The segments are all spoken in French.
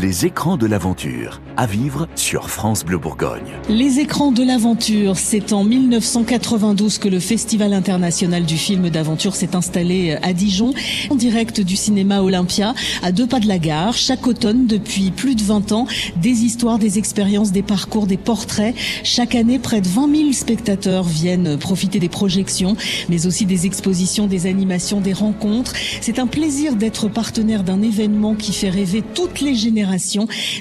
Les écrans de l'aventure, à vivre sur France Bleu Bourgogne. Les écrans de l'aventure, c'est en 1992 que le Festival international du film d'aventure s'est installé à Dijon, en direct du cinéma Olympia, à deux pas de la gare. Chaque automne, depuis plus de 20 ans, des histoires, des expériences, des parcours, des portraits. Chaque année, près de 20 000 spectateurs viennent profiter des projections, mais aussi des expositions, des animations, des rencontres. C'est un plaisir d'être partenaire d'un événement qui fait rêver toutes les générations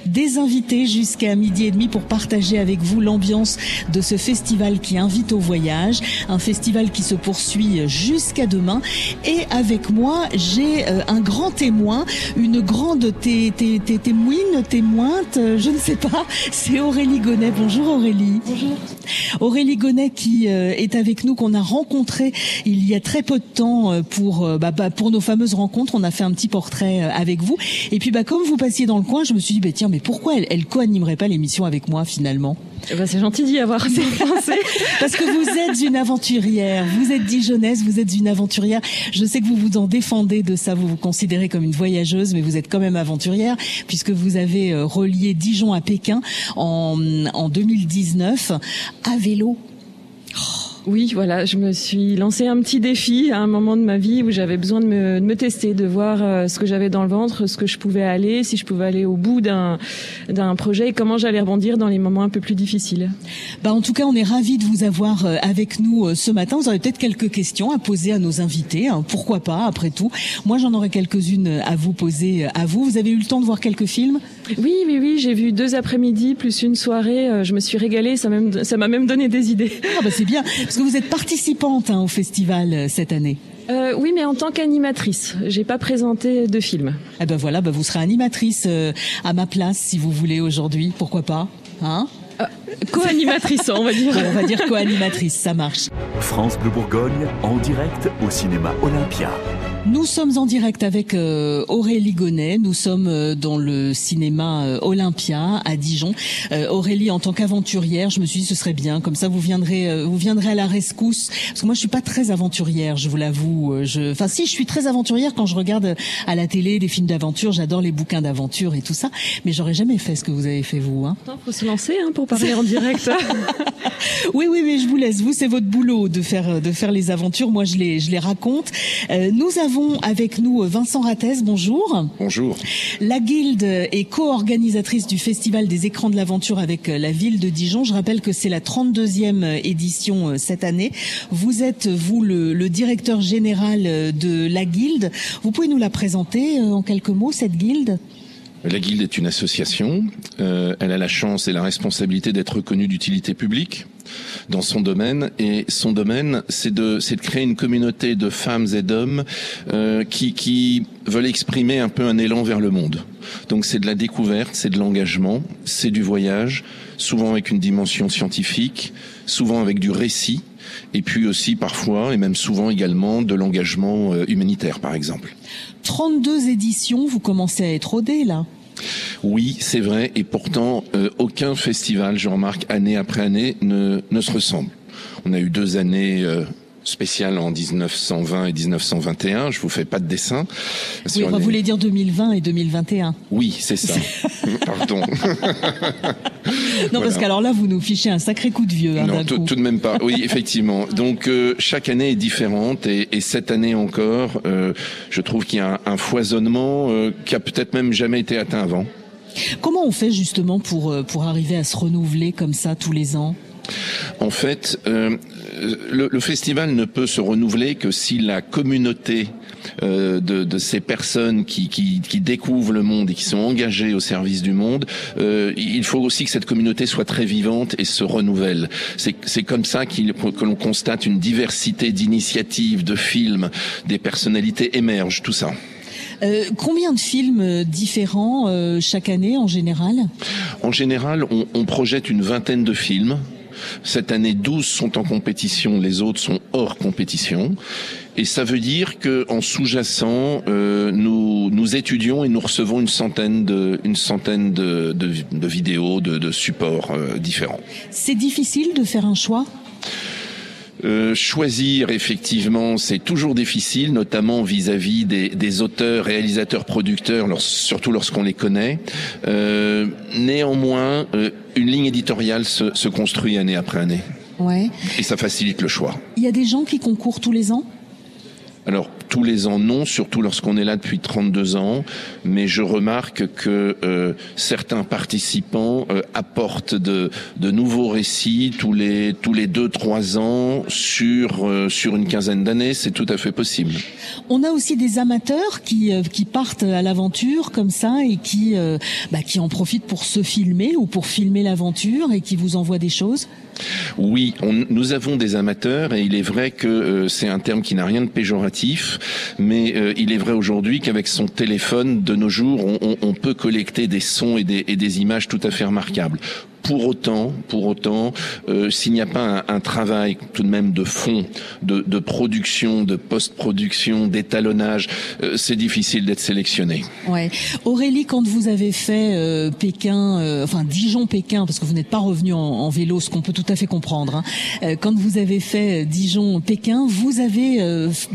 des invités jusqu'à midi et demi pour partager avec vous l'ambiance de ce festival qui invite au voyage, un festival qui se poursuit jusqu'à demain. Et avec moi, j'ai euh, un grand témoin, une grande té té té témoine, témointe, euh, je ne sais pas, c'est Aurélie Gonnet. Bonjour Aurélie. Bonjour. Aurélie Gonnet qui euh, est avec nous, qu'on a rencontré il y a très peu de temps pour, bah, bah, pour nos fameuses rencontres. On a fait un petit portrait avec vous. Et puis, bah, comme vous passiez dans le coin, je me suis dit, bah, tiens, mais pourquoi elle, elle co-animerait pas l'émission avec moi finalement? Eh ben, C'est gentil d'y avoir pensé. Parce que vous êtes une aventurière, vous êtes dijonnaise, vous êtes une aventurière. Je sais que vous vous en défendez de ça, vous vous considérez comme une voyageuse, mais vous êtes quand même aventurière, puisque vous avez euh, relié Dijon à Pékin en, en 2019 à vélo. Oui, voilà, je me suis lancé un petit défi à un moment de ma vie où j'avais besoin de me, de me, tester, de voir euh, ce que j'avais dans le ventre, ce que je pouvais aller, si je pouvais aller au bout d'un d'un projet et comment j'allais rebondir dans les moments un peu plus difficiles. Bah en tout cas, on est ravis de vous avoir euh, avec nous euh, ce matin. Vous aurez peut-être quelques questions à poser à nos invités. Hein. Pourquoi pas, après tout. Moi, j'en aurais quelques-unes à vous poser à vous. Vous avez eu le temps de voir quelques films? Oui, oui, oui. J'ai vu deux après-midi plus une soirée. Je me suis régalée. Ça m'a même donné des idées. Ah bah c'est bien parce que vous êtes participante hein, au festival euh, cette année. Euh, oui, mais en tant qu'animatrice, j'ai pas présenté de film. Eh ben voilà, ben vous serez animatrice euh, à ma place si vous voulez aujourd'hui. Pourquoi pas Hein? Co-animatrice, on va dire. on va dire co-animatrice, ça marche. France Bleu Bourgogne, en direct au cinéma Olympia. Nous sommes en direct avec euh, Aurélie Gonnet. Nous sommes euh, dans le cinéma euh, Olympia à Dijon. Aurélie, en tant qu'aventurière, je me suis dit ce serait bien. Comme ça, vous viendrez, vous viendrez à la rescousse. Parce que moi, je suis pas très aventurière, je vous l'avoue. Je, enfin, si, je suis très aventurière quand je regarde à la télé des films d'aventure. J'adore les bouquins d'aventure et tout ça. Mais j'aurais jamais fait ce que vous avez fait vous. Hein. faut se lancer hein, pour parler en direct. oui, oui, mais je vous laisse. Vous, c'est votre boulot de faire de faire les aventures. Moi, je les je les raconte. nous avons avons avec nous Vincent Rattès, bonjour. Bonjour. La Guilde est co-organisatrice du Festival des écrans de l'aventure avec la ville de Dijon. Je rappelle que c'est la 32e édition euh, cette année. Vous êtes, vous, le, le directeur général de la Guilde. Vous pouvez nous la présenter euh, en quelques mots, cette Guilde? La Guilde est une association. Euh, elle a la chance et la responsabilité d'être reconnue d'utilité publique dans son domaine. Et son domaine, c'est de, c'est de créer une communauté de femmes et d'hommes euh, qui, veulent exprimer un peu un élan vers le monde. Donc c'est de la découverte, c'est de l'engagement, c'est du voyage, souvent avec une dimension scientifique, souvent avec du récit, et puis aussi parfois, et même souvent également, de l'engagement euh, humanitaire, par exemple. 32 éditions, vous commencez à être rodé là oui, c'est vrai, et pourtant, euh, aucun festival, je remarque, année après année, ne, se ressemble. On a eu deux années euh, spécial en 1920 et 1921. Je vous fais pas de dessin. oui, on, voulait dire 2020 et 2021. Oui, c'est ça. Pardon. non, parce qu'alors là, vous nous fichez un sacré coup de vieux. Hein, non, tout, de même pas. Oui, effectivement. Donc euh, chaque année est différente et, et cette année encore, euh, je trouve qu'il y a un, un foisonnement euh, qui a peut-être même jamais été atteint avant. Comment on fait justement pour pour arriver à se renouveler comme ça tous les ans? En fait, euh, le, le, festival ne peut se renouveler que si la communauté euh, de, de, ces personnes qui, qui, qui, découvrent le monde et qui sont engagées au service du monde, euh, il faut aussi que cette communauté soit très vivante et se renouvelle. C'est comme ça qu que l'on constate une diversité d'initiatives, de films, des personnalités émergent, tout ça. Euh, combien de films différents euh, chaque année en général? En général, on, on projette une vingtaine de films. Cette année, 12 sont en compétition, les autres sont hors compétition. Et ça veut dire que en sous-jacent, euh, nous, nous étudions et nous recevons une centaine de, une centaine de, de, de vidéos, de, de supports euh, différents. C'est difficile de faire un choix? Euh, choisir, effectivement, c'est toujours difficile, notamment vis-à-vis des, des, auteurs, réalisateurs, producteurs, surtout lorsqu'on les connaît. Euh, néanmoins, euh, une ligne éditoriale se, se, construit année après année. Ouais. Et ça facilite le choix. Il y a des gens qui concourent tous les ans? Alors tous les ans non, surtout lorsqu'on est là depuis 32 ans, mais je remarque que euh, certains participants euh, apportent de, de, nouveaux récits tous les tous les deux trois ans sur euh, sur une quinzaine d'années, c'est tout à fait possible. On a aussi des amateurs qui qui partent à l'aventure comme ça et qui bah, qui en profitent pour se filmer ou pour filmer l'aventure et qui vous envoient des choses. Oui, nous avons des amateurs et il est vrai que euh, c'est un terme qui n'a rien de péjoratif, mais euh, il est vrai aujourd'hui qu'avec son téléphone de nos jours, on, peut collecter des sons et des images tout à fait remarquables. Pour autant, pour autant, euh, s'il n'y a pas un, un, travail tout de même de fond, de, de production, de post-production, d'étalonnage, euh, c'est difficile d'être sélectionné. Ouais. Aurélie, quand vous avez fait euh, Pékin, euh, enfin Dijon-Pékin, parce que vous n'êtes pas revenu en, en, vélo, ce qu'on peut tout à fait comprendre. Hein, euh, quand vous avez fait Dijon-Pékin, vous avez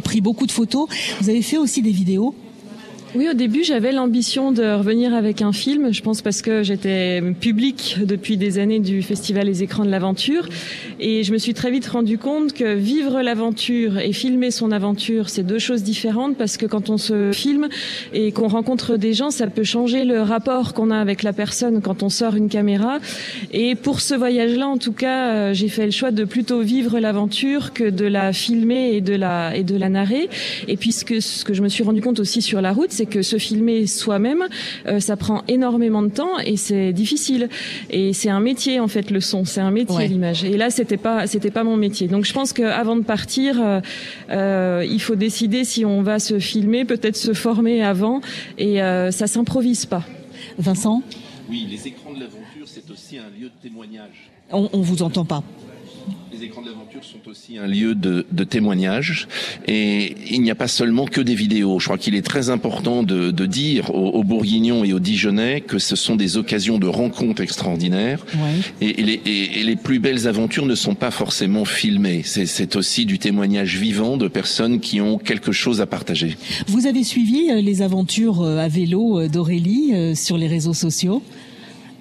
pris beaucoup de photos. Vous avez fait aussi des vidéos. Oui, au début, j'avais l'ambition de revenir avec un film. Je pense parce que j'étais public depuis des années du festival Les Écrans de l'Aventure. Et je me suis très vite rendu compte que vivre l'aventure et filmer son aventure, c'est deux choses différentes parce que quand on se filme et qu'on rencontre des gens, ça peut changer le rapport qu'on a avec la personne quand on sort une caméra. Et pour ce voyage-là, en tout cas, euh, j'ai fait le choix de plutôt vivre l'aventure que de la filmer et de la, et de la narrer. Et puisque ce que je me suis rendu compte aussi sur la route, c'est que se filmer soi-même, euh, ça prend énormément de temps et c'est difficile. Et c'est un métier en fait le son, c'est un métier ouais. l'image. Et là c'était pas c'était pas mon métier. Donc je pense qu'avant de partir, euh, euh, il faut décider si on va se filmer, peut-être se former avant et euh, ça s'improvise pas. Vincent? Oui, les écrans de l'aventure c'est aussi un lieu de témoignage. On, on vous entend pas écrans de l'aventure sont aussi un lieu de, de témoignage et il n'y a pas seulement que des vidéos. Je crois qu'il est très important de, de dire aux, aux, Bourguignons et aux Dijonais que ce sont des occasions de rencontres extraordinaires ouais. et, et, les, et, et, les, plus belles aventures ne sont pas forcément filmées. C'est aussi du témoignage vivant de personnes qui ont quelque chose à partager. Vous avez suivi euh, les aventures euh, à vélo euh, d'Aurélie sur les réseaux sociaux?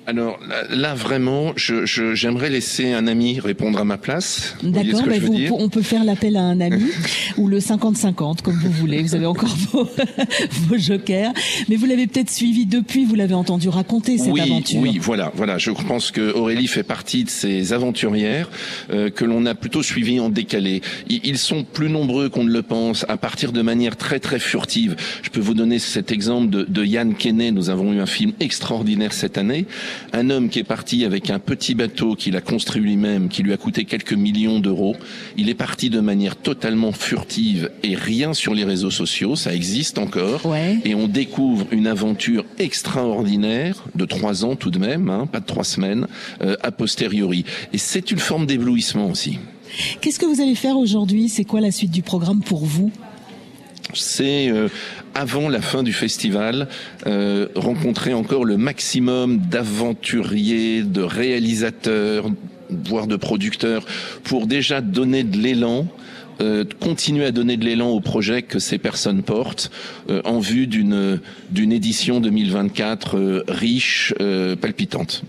Alors là, vraiment, j'aimerais je, laisser un ami répondre à ma place. D'accord, bah on peut faire l'appel à un ami ou le 50-50 comme vous voulez. Vous avez encore vos, vos jokers, mais vous l'avez peut-être suivi depuis. Vous l'avez entendu raconter cette oui, aventure. Oui, voilà, voilà. Je pense que Aurélie fait partie de ces aventurières euh, que l'on a plutôt suivies en décalé. Ils sont plus nombreux qu'on ne le pense, à partir de manière très très furtive. Je peux vous donner cet exemple de, de Yann Kenney. Nous avons eu un film extraordinaire cette année un homme qui est parti avec un petit bateau qu'il a construit lui-même, qui lui a coûté quelques millions d'euros. Il est parti de manière totalement furtive et rien sur les réseaux sociaux, ça existe encore. Ouais. Et on découvre une aventure extraordinaire de trois ans tout de même, hein, pas de trois semaines, euh, a posteriori. Et c'est une forme d'éblouissement aussi. Qu'est-ce que vous allez faire aujourd'hui? C'est quoi la suite du programme pour vous? C'est euh, avant la fin du festival, euh, rencontrer encore le maximum d'aventuriers, de réalisateurs, voire de producteurs, pour déjà donner de l'élan. Euh, continuer à donner de l'élan au projet que ces personnes portent euh, en vue d'une d'une édition 2024 euh, riche, palpitante.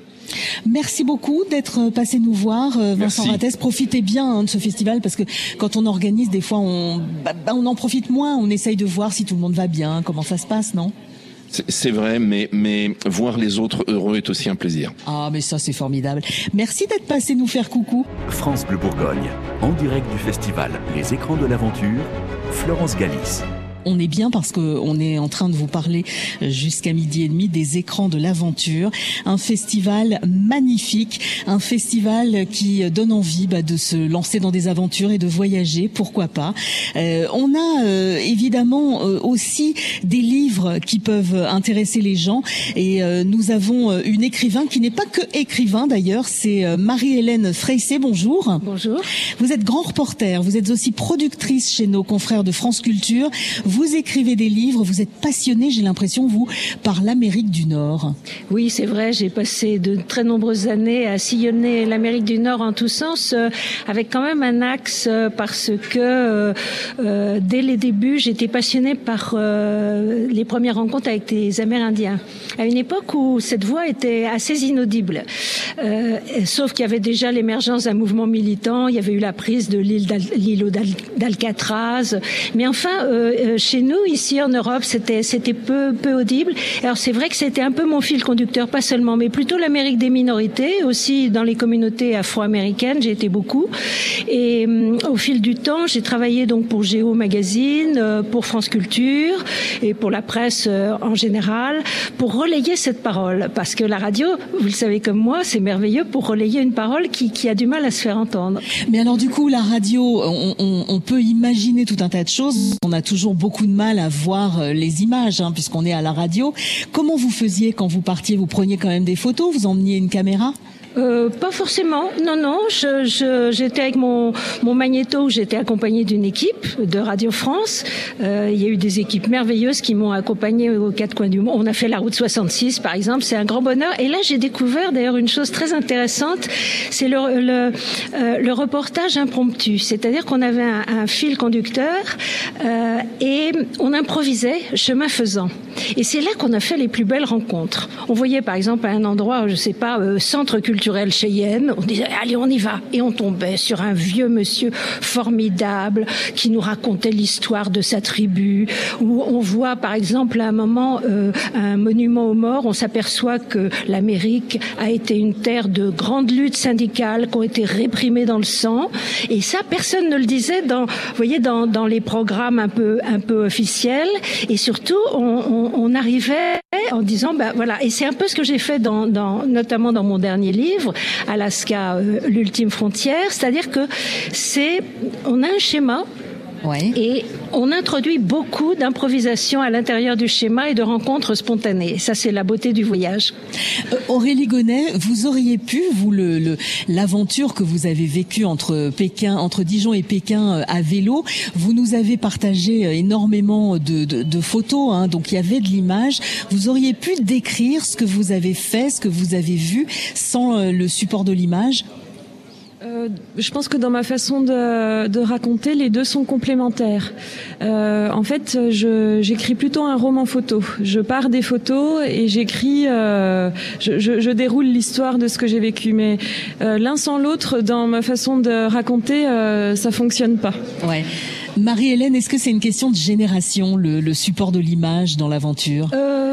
Merci beaucoup d'être passé nous voir, euh, Vincent Rattès. Profitez bien hein, de ce festival parce que quand on organise, des fois, on, bah, bah, on en profite moins. On essaye de voir si tout le monde va bien, comment ça se passe, non? C'est vrai, mais, mais voir les autres heureux est aussi un plaisir. Ah, mais ça, c'est formidable. Merci d'être passé nous faire coucou. France Bleu Bourgogne, en direct du festival Les Écrans de l'Aventure, Florence Galis on est bien parce que on est en train de vous parler jusqu'à midi et demi des écrans de l'aventure, un festival magnifique, un festival qui donne envie bah, de se lancer dans des aventures et de voyager, pourquoi pas. Euh, on a euh, évidemment euh, aussi des livres qui peuvent intéresser les gens et euh, nous avons une écrivain qui n'est pas que écrivain d'ailleurs, c'est Marie-Hélène Freissé. Bonjour. Bonjour. Vous êtes grand reporter, vous êtes aussi productrice chez nos confrères de France Culture Vous écrivez des livres, vous êtes passionné, j'ai l'impression, vous, par l'Amérique du Nord. Oui, c'est vrai, j'ai passé de très nombreuses années à sillonner l'Amérique du Nord en tous sens, euh, avec quand même un axe, euh, parce que euh, dès les débuts, j'étais passionnée par les premières rencontres avec des Amérindiens. À une époque où cette voix était assez inaudible, sauf qu'il y avait déjà l'émergence d'un mouvement militant, il y avait eu la prise de l'île d'Alcatraz, mais enfin, chez nous, ici en Europe, c'était c'était peu peu audible. Alors c'est vrai que c'était un peu mon fil conducteur, pas seulement, mais plutôt l'Amérique des minorités, aussi dans les communautés afro-américaines, j'ai été beaucoup. Et hum, au fil du temps, j'ai travaillé donc pour Géo Magazine, euh, pour France Culture et pour la presse euh, en général, pour relayer cette parole. Parce que la radio, vous le savez comme moi, c'est merveilleux pour relayer une parole qui, qui, a du mal à se faire entendre. Mais alors du coup, la radio, on, on, on peut imaginer tout un tas de choses. On a toujours beaucoup de mal à voir euh, les images, hein, puisqu'on est à la radio. Comment vous faisiez quand vous partiez? Vous preniez quand même des photos? Vous emmeniez une caméra? Euh, pas forcément, non, non. J'étais je, avec mon, mon magnéto, j'étais accompagnée d'une équipe de Radio France. Euh, il y a eu des équipes merveilleuses qui m'ont accompagnée aux quatre coins du monde. On a fait la route 66, par exemple, c'est un grand bonheur. Et là, j'ai découvert d'ailleurs une chose très intéressante, c'est le, le, euh, le, reportage impromptu. C'est-à-dire qu'on avait un, un, fil conducteur euh, et on improvisait chemin faisant. Et c'est là qu'on a fait les plus belles rencontres. On voyait par exemple à un endroit, je sais pas, euh, centre culturel culturel Cheyenne. On disait, allez, on y va. Et on tombait sur un vieux monsieur formidable qui nous racontait l'histoire de sa tribu. Où on voit, par exemple, à un moment, euh, un monument aux morts. On s'aperçoit que l'Amérique a été une terre de grandes luttes syndicales qui ont été réprimées dans le sang. Et ça, personne ne le disait dans, vous voyez, dans, dans les programmes un peu, un peu officiels. Et surtout, on, on, on arrivait en disant, ben voilà. Et c'est un peu ce que j'ai fait dans, notamment dans mon dernier livre Alaska, euh, l'ultime frontière, c'est-à-dire que c'est, on a un schéma et on introduit beaucoup d'improvisation à l'intérieur du schéma et de rencontres spontanées. Ça, c'est la beauté du voyage. Euh, Aurélie Gonnet, vous auriez pu, vous, le, l'aventure que vous avez vécue entre Pékin, entre Dijon et Pékin euh, à vélo, vous nous avez partagé énormément de, de, de photos, hein, donc il y avait de l'image. Vous auriez pu décrire ce que vous avez fait, ce que vous avez vu, sans euh, le support de l'image? Euh, je pense que dans ma façon de, de raconter, les deux sont complémentaires. Euh, en fait, j'écris plutôt un roman photo. Je pars des photos et j'écris, euh, je, je, je, déroule l'histoire de ce que j'ai vécu. Mais euh, l'un sans l'autre, dans ma façon de raconter, euh, ça fonctionne pas. Ouais. Marie-Hélène, est-ce que c'est une question de génération, le, le support de l'image dans l'aventure? Euh,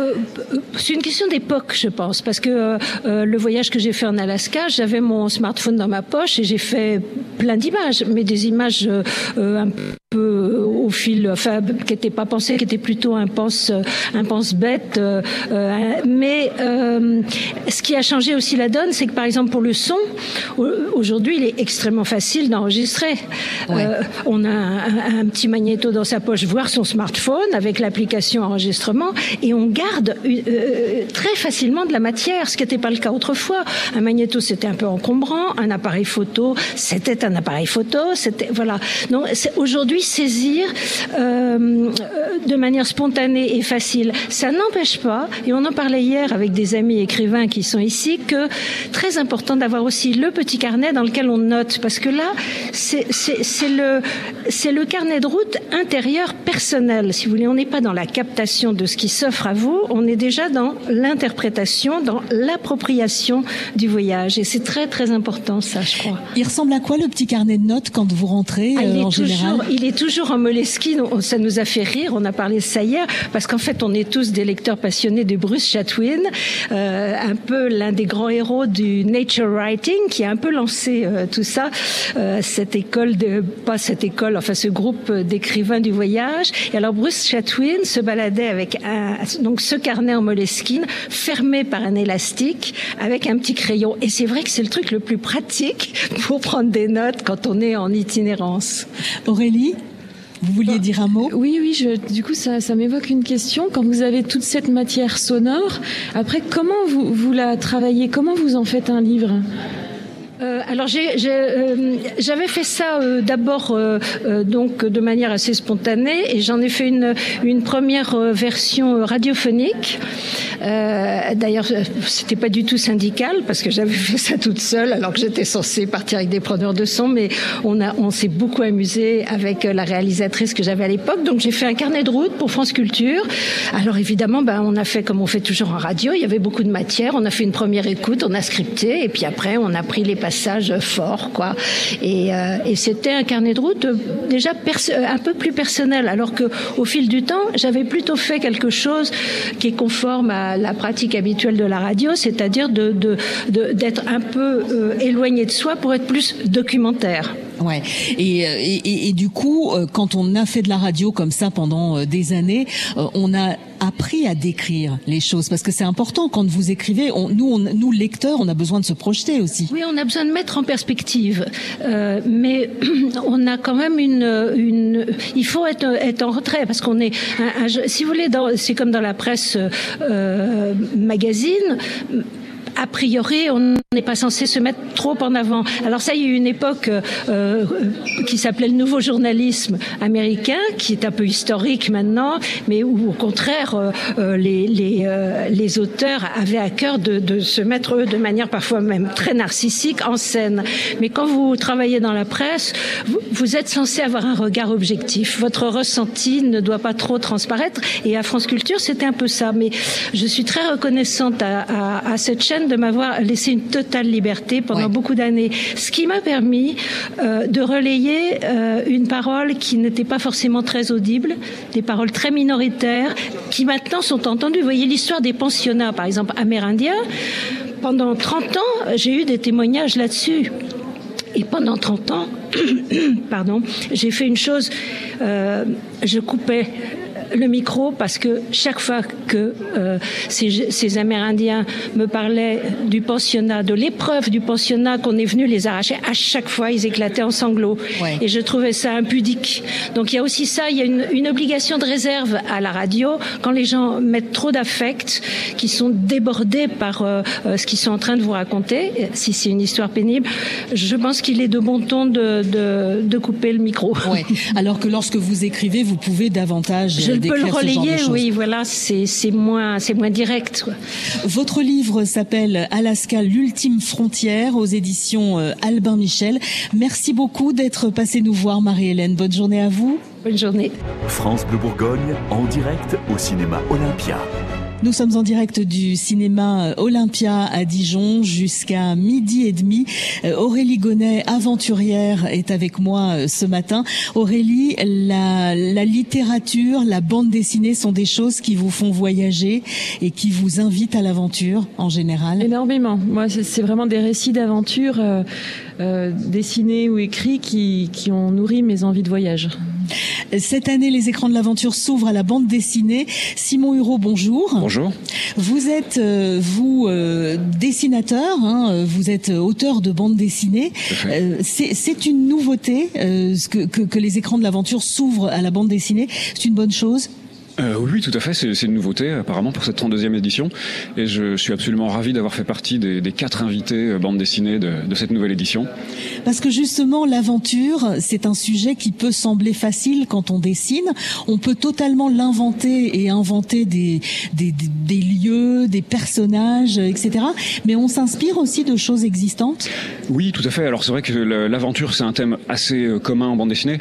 C'est une question d'époque, je pense, parce que euh, le voyage que j'ai fait en Alaska, j'avais mon smartphone dans ma poche et j'ai fait plein d'images, mais des images euh, un peu au fil, enfin, qui n'étaient pas pensées, qui étaient plutôt un pense, un pense bête. Euh, mais euh, ce qui a changé aussi la donne, c'est que par exemple pour le son, aujourd'hui, il est extrêmement facile d'enregistrer. Ouais. Euh, on a un, un, petit magnéto dans sa poche, voire son smartphone avec l'application enregistrement, et on garde euh, très facilement de la matière, ce qui n'était pas le cas autrefois. Un magnéto, c'était un peu encombrant. Un appareil photo, c'était un appareil photo. C'était voilà. Donc aujourd'hui saisir euh, de manière spontanée et facile. Ça n'empêche pas, et on en parlait hier avec des amis écrivains qui sont ici, que très important d'avoir aussi le petit carnet dans lequel on note, parce que là, c'est le, le carnet de route intérieur personnel. Si vous voulez, on n'est pas dans la captation de ce qui s'offre à vous, on est déjà dans l'interprétation, dans l'appropriation du voyage. Et c'est très très important ça, je crois. Il ressemble à quoi le petit carnet de notes quand vous rentrez ah, euh, en toujours, général? Il est toujours en moleskine. Ça nous a fait rire. On a parlé de ça hier parce qu'en fait, on est tous des lecteurs passionnés de Bruce Chatwin, euh, un peu l'un des grands héros du nature writing, qui a un peu lancé euh, tout ça, euh, cette école de pas cette école, enfin ce groupe d'écrivains du voyage. Et alors Bruce Chatwin se baladait avec un, donc ce carnet en moleskine fermé par un élastique avec un petit crayon. Et c'est vrai que c'est le truc le plus pratique pour prendre des notes quand on est en itinérance. Aurélie? Vous vouliez dire un mot Oui, oui. Je, du coup, ça, ça m'évoque une question. Quand vous avez toute cette matière sonore, après, comment vous, vous la travaillez? Comment vous en faites un livre? Euh, alors euh, j'avais fait ça euh, d'abord donc de manière assez spontanée et j'en ai fait une, une première version radiophonique. D'ailleurs, c'était pas du tout syndical parce que j'avais fait ça toute seule alors que j'étais censée partir avec des preneurs de son, mais on a on s'est beaucoup amusé avec la réalisatrice que j'avais à l'époque. Donc j'ai fait un carnet de route pour France Culture. Alors évidemment, ben on a fait comme on fait toujours en radio. Il y avait beaucoup de matière. On a fait une première écoute, on a scripté et puis après on a pris les passages forts, quoi. Et, euh, et c'était un carnet de route déjà un peu plus personnel, alors que au fil du temps, j'avais plutôt fait quelque chose qui est conforme à la pratique habituelle de la radio, c'est-à-dire d'être un peu euh, éloigné de soi pour être plus documentaire. Ouais. Et, euh, et, et, du coup, quand on a fait de la radio comme ça pendant des années, on a appris à décrire les choses parce que c'est important quand vous écrivez. On, nous, on, nous lecteurs, on a besoin de se projeter aussi. Oui, on a besoin de mettre en perspective, euh, mais on a quand même une, une il faut être, être en retrait parce qu'on est, si vous voulez, c'est comme dans la presse euh, magazine a priori, on n'est pas censé se mettre trop en avant. Alors ça, il y a eu une époque euh, euh, qui s'appelait le nouveau journalisme américain, qui est un peu historique maintenant, mais où au contraire, euh, les, les, les, auteurs avaient à cœur de, de, se mettre, eux, de manière parfois même très narcissique, en scène. Mais quand vous travaillez dans la presse, vous, vous êtes censé avoir un regard objectif. Votre ressenti ne doit pas trop transparaître. Et à France Culture, c'était un peu ça. Mais je suis très reconnaissante à, à, à cette chaîne de m'avoir laissé une totale liberté pendant beaucoup d'années, ce qui m'a permis euh, de relayer euh, une parole qui n'était pas forcément très audible, des paroles très minoritaires, qui maintenant sont entendues. Vous voyez l'histoire des pensionnats, par exemple, amérindiens. Pendant 30 ans, j'ai eu des témoignages là-dessus. Et pendant 30 ans, pardon, j'ai fait une chose, euh, je coupais le micro parce que chaque fois que euh, ces, ces, Amérindiens me parlaient du pensionnat, de l'épreuve du pensionnat qu'on est venu les arracher, à chaque fois ils éclataient en sanglots. Et je trouvais ça impudique. Donc il y a aussi ça, il y a une, une obligation de réserve à la radio quand les gens mettent trop d'affect, qui sont débordés par euh, euh, ce qu'ils sont en train de vous raconter, si c'est une histoire pénible. Je pense qu'il est de bon ton de, de, de couper le micro. Ouais. Alors que lorsque vous écrivez, vous pouvez davantage peut le relayer, oui, voilà, c'est moins, c'est moins direct. Votre livre s'appelle Alaska, l'ultime frontière aux éditions euh, Albin Michel. Merci beaucoup d'être passé nous voir, Marie-Hélène. Bonne journée à vous. Bonne journée. France Bleu Bourgogne, en direct au cinéma Olympia. Nous sommes en direct du cinéma Olympia à Dijon jusqu'à midi et demi. Euh, Aurélie Gonnet, aventurière, est avec moi euh, ce matin. Aurélie, la, la littérature, la bande dessinée sont des choses qui vous font voyager et qui vous invitent à l'aventure en général Énormément. Moi, c'est vraiment des récits d'aventure euh, dessinés ou écrits qui, qui ont nourri mes envies de voyage. Cette année, les écrans de l'aventure s'ouvrent à la bande dessinée. Simon Hureau, bonjour. Bonjour. Vous êtes, euh, vous, euh, dessinateur, hein, vous êtes auteur de bande dessinée. Euh, c'est une nouveauté que, que, que les écrans de l'aventure s'ouvrent à la bande dessinée. C'est une bonne chose? Euh, oui, tout à fait. C'est une nouveauté apparemment pour cette 32e édition. Et je suis absolument ravi d'avoir fait partie des, des, quatre invités euh, bande dessinée de, de, cette nouvelle édition. Parce que justement, l'aventure, c'est un sujet qui peut sembler facile quand on dessine. On peut totalement l'inventer et inventer des, des, des, lieux, des personnages, etc. Mais on s'inspire aussi de choses existantes. Oui, tout à fait. Alors c'est vrai que l'aventure, c'est un thème assez euh, commun en bande dessinée.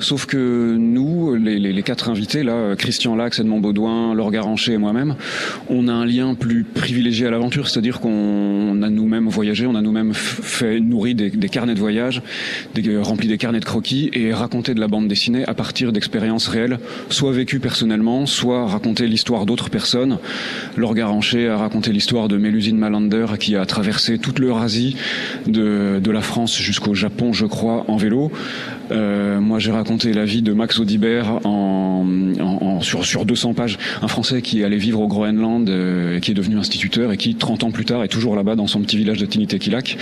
Sauf que nous, les, les, les quatre invités, là, Christian Lax, Edmond Baudouin, Laure Garancher et moi-même, on a un lien plus privilégié à l'aventure, c'est-à-dire qu'on a nous-mêmes voyagé, on a nous-mêmes fait nourri des, carnets de voyage, des, euh, rempli des carnets de croquis et raconté de la bande dessinée à partir d'expériences réelles, soit vécues personnellement, soit raconter l'histoire d'autres personnes. Laure Garancher a raconté l'histoire de Mélusine Malander qui a traversé toute l'Eurasie de la France jusqu'au Japon, je crois, en vélo. Moi, j'ai raconté la vie de Max Audibert en, en, sur, sur 200 pages. Un Français qui allait vivre au Groenland, qui est devenu instituteur et qui, 30 ans plus tard, est toujours là-bas dans son petit village de Tinitekilak.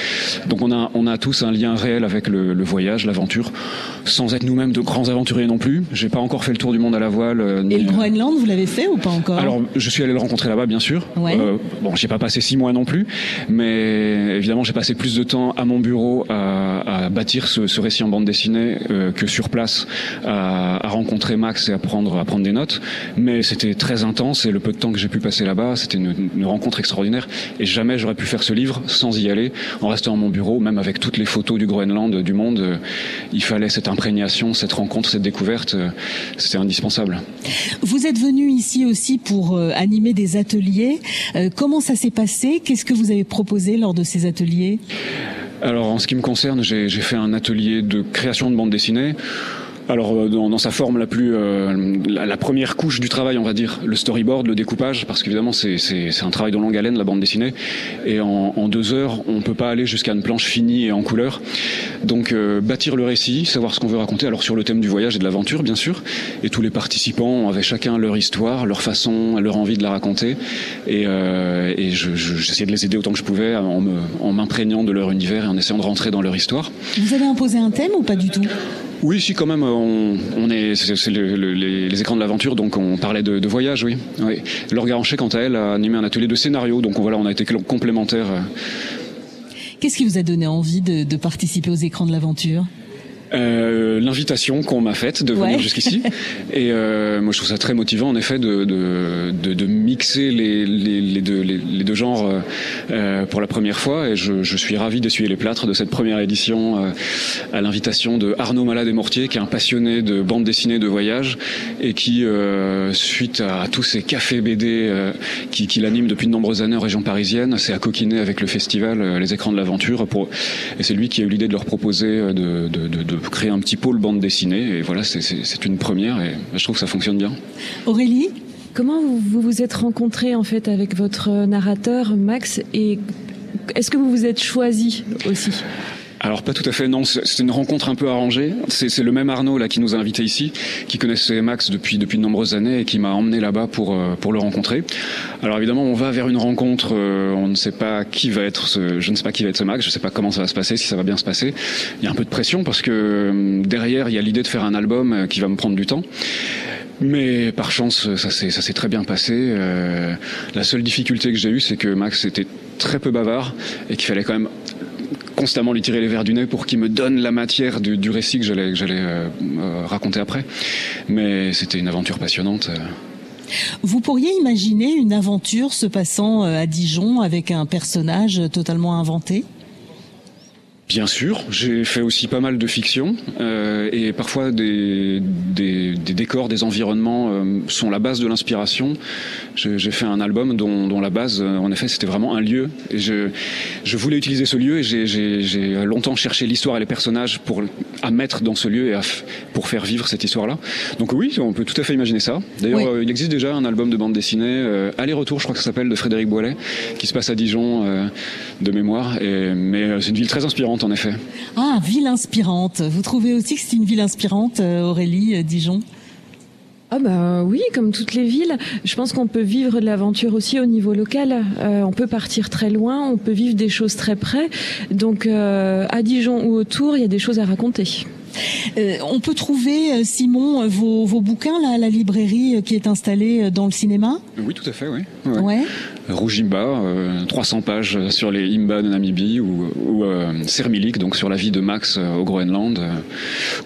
Donc on a, on a tous un lien réel avec le, le voyage, l'aventure, sans être nous-mêmes de grands aventuriers non plus. J'ai pas encore fait le tour du monde à la voile. et le Groenland, vous l'avez fait ou pas encore? Alors, je suis allé le rencontrer là-bas, bien sûr. Euh, bon, j'ai pas passé six mois non plus, mais évidemment, j'ai passé plus de temps à mon bureau à, à bâtir ce, ce, récit en bande dessinée euh, que sur place à, à, rencontrer Max et à prendre, à prendre des notes. Mais c'était très intense et le peu de temps que j'ai pu passer là-bas, c'était une, une, rencontre extraordinaire. Et jamais j'aurais pu faire ce livre sans y aller, en restant à mon bureau, même avec toutes les photos du Groenland, du monde. Euh, il fallait cette imprégnation, cette rencontre, cette découverte. Euh, c'était indispensable. Vous êtes venu ici aussi pour euh, animer des ateliers. Comment ça s'est passé? Qu'est-ce que vous avez proposé lors de ces ateliers? Alors en ce qui me concerne, j'ai fait un atelier de création de bande dessinée alors euh, dans, dans, sa forme la plus euh, la, la, première couche du travail, on va dire, le storyboard, le découpage, parce qu'évidemment c'est un travail de longue haleine la bande dessinée, et en, en deux heures on peut pas aller jusqu'à une planche finie et en couleur. Donc euh, bâtir le récit, savoir ce qu'on veut raconter, alors sur le thème du voyage et de l'aventure bien sûr, et tous les participants avaient chacun leur histoire, leur façon, leur envie de la raconter, et, euh, et j'essayais je, de les aider autant que je pouvais en m'imprégnant de leur univers et en essayant de rentrer dans leur histoire. Vous avez imposé un thème ou pas du tout? Oui, si quand même, on, est, c'est le, le, les, écrans de l'aventure, donc on parlait de, voyage, oui. oui. Laure Garancher, quant à elle, a animé un atelier de scénario, donc voilà, on a été complémentaires. Qu'est-ce qui vous a donné envie de participer aux écrans de l'aventure? Euh, l'invitation qu'on m'a faite de venir ouais. jusqu'ici. Et euh, moi, je trouve ça très motivant, en effet, de, de, de, de mixer les, les, les, deux, les, les, deux genres euh, pour la première fois. Et je, je suis ravi d'essuyer les plâtres de cette première édition euh, à l'invitation de Arnaud Malade et Mortier, qui est un passionné de bande dessinée de voyage et qui, euh, suite à tous ces cafés BD euh, qui, qui l'animent depuis de nombreuses années en région parisienne, s'est accoquiné avec le festival Les Écrans de l'Aventure. Pour... Et c'est lui qui a eu l'idée de leur proposer de, de, de créer un petit pôle bande dessinée. Et voilà, c'est une première et je trouve que ça fonctionne bien. Aurélie Comment vous vous êtes rencontré en fait avec votre narrateur Max et est-ce que vous vous êtes choisi aussi? Alors pas tout à fait, non. C'est une rencontre un peu arrangée. C'est le même Arnaud là qui nous a invités ici, qui connaissait Max depuis depuis de nombreuses années et qui m'a emmené là-bas pour euh, pour le rencontrer. Alors évidemment, on va vers une rencontre. Euh, on ne sait pas qui va être ce, je ne sais pas qui va être ce Max. Je ne sais pas comment ça va se passer, si ça va bien se passer. Il y a un peu de pression parce que euh, derrière il y a l'idée de faire un album qui va me prendre du temps. Mais par chance, ça s'est ça s'est très bien passé. Euh, la seule difficulté que j'ai eue, c'est que Max était très peu bavard et qu'il fallait quand même constamment lui tirer les verres du nez pour qu'il me donne la matière du, du récit que j'allais euh, euh, raconter après. Mais c'était une aventure passionnante. Euh. Vous pourriez imaginer une aventure se passant à Dijon avec un personnage totalement inventé? Bien sûr, j'ai fait aussi pas mal de fiction euh, et parfois des, des, des, décors, des environnements euh, sont la base de l'inspiration. J'ai fait un album dont, dont la base, euh, en effet, c'était vraiment un lieu. Et je, je voulais utiliser ce lieu et j'ai longtemps cherché l'histoire et les personnages pour à mettre dans ce lieu et à, pour faire vivre cette histoire-là. Donc oui, on peut tout à fait imaginer ça. D'ailleurs, oui. euh, il existe déjà un album de bande dessinée, euh, Aller-retour, je crois que ça s'appelle, de Frédéric Boilet, qui se passe à Dijon euh, de mémoire. Et, mais c'est une ville très inspirante en effet. Ah, ville inspirante. Vous trouvez aussi que c'est une ville inspirante, Aurélie, Dijon? Ah bah oui, comme toutes les villes, je pense qu'on peut vivre de l'aventure aussi au niveau local. Euh, on peut partir très loin, on peut vivre des choses très près. Donc euh, à Dijon ou autour, il y a des choses à raconter. Euh, on peut trouver, Simon, vos, vos, bouquins là, à la librairie qui est installée dans le cinéma? Oui, tout à fait, oui. Ouais. ouais. Rougimba, euh, 300 pages sur les Imba de Namibie, ou, ou euh, Sermilik, donc sur la vie de Max euh, au Groenland, euh,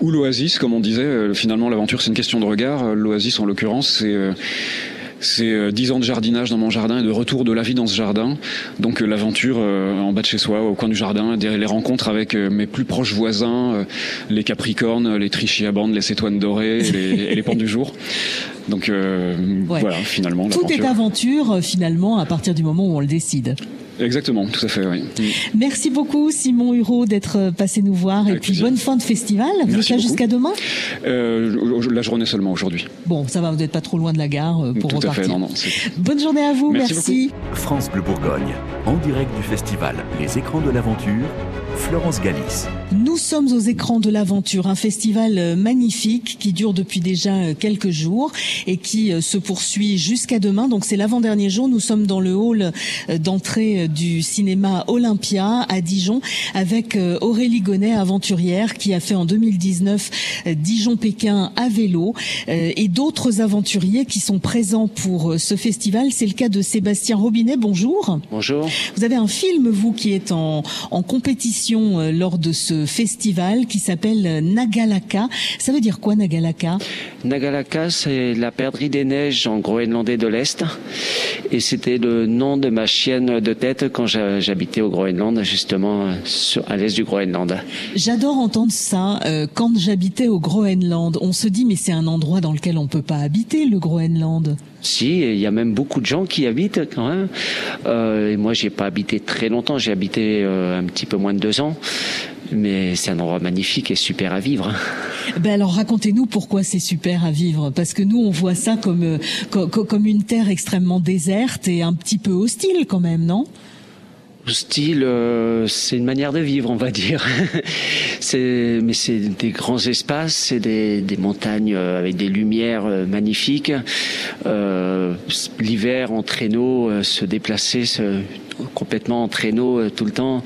ou l'Oasis, comme on disait, euh, finalement l'aventure c'est une question de regard. L'Oasis en l'occurrence c'est c'est dix ans de jardinage dans mon jardin et de retour de la vie dans ce jardin. Donc euh, l'aventure euh, en bas de chez soi, au coin du jardin, les rencontres avec euh, mes plus proches voisins, les Capricornes, les Trichiabandes, les Cétoines dorées et les, et les Pentes du jour. Donc euh, ouais. voilà, finalement. Tout est aventure finalement à partir du moment où on le décide. Exactement, tout à fait, oui. Merci beaucoup Simon Hureau d'être passé nous voir et puis bonne fin de festival. Vous êtes là jusqu'à demain euh, La journée seulement aujourd'hui. Bon, ça va, vous n'êtes pas trop loin de la gare euh, pour tout repartir. À fait, non, non, bonne journée à vous, merci. merci. France Bleu Bourgogne, en direct du festival Les Écrans de l'Aventure, Florence Galis. Nous sommes aux écrans de l'aventure, un festival euh, magnifique qui dure depuis déjà euh, quelques jours et qui euh, se poursuit jusqu'à demain. Donc c'est l'avant-dernier jour. Nous sommes dans le hall d'entrée du cinéma Olympia à Dijon avec Aurélie Gonnet, aventurière, qui a fait en 2019 Dijon-Pékin à vélo et d'autres aventuriers qui sont présents pour ce festival. C'est le cas de Sébastien Robinet. Bonjour. Bonjour. Vous avez un film, vous, qui est en, en compétition lors de ce festival qui s'appelle Nagalaka. Ça veut dire quoi Nagalaka? Nagalaka, c'est la perdrix des neiges en groenlandais de l'Est. Et c'était le nom de ma chienne de tête quand j'habitais au Groenland, justement à l'est du Groenland. J'adore entendre ça. Euh, quand j'habitais au Groenland, on se dit mais c'est un endroit dans lequel on peut pas habiter, le Groenland. Si, il y a même beaucoup de gens qui habitent quand même. Euh, et moi, j'ai pas habité très longtemps. J'ai habité euh, un petit peu moins de deux ans mais c'est un endroit magnifique et super à vivre. Ben alors racontez-nous pourquoi c'est super à vivre, parce que nous on voit ça comme, euh, comme une terre extrêmement déserte et un petit peu hostile quand même, non? Hostile, euh, c'est une manière de vivre, on va dire. c'est, mais c'est des grands espaces, c'est des, montagnes euh, avec des lumières magnifiques. l'hiver en traîneau, se déplacer complètement en traîneau tout le temps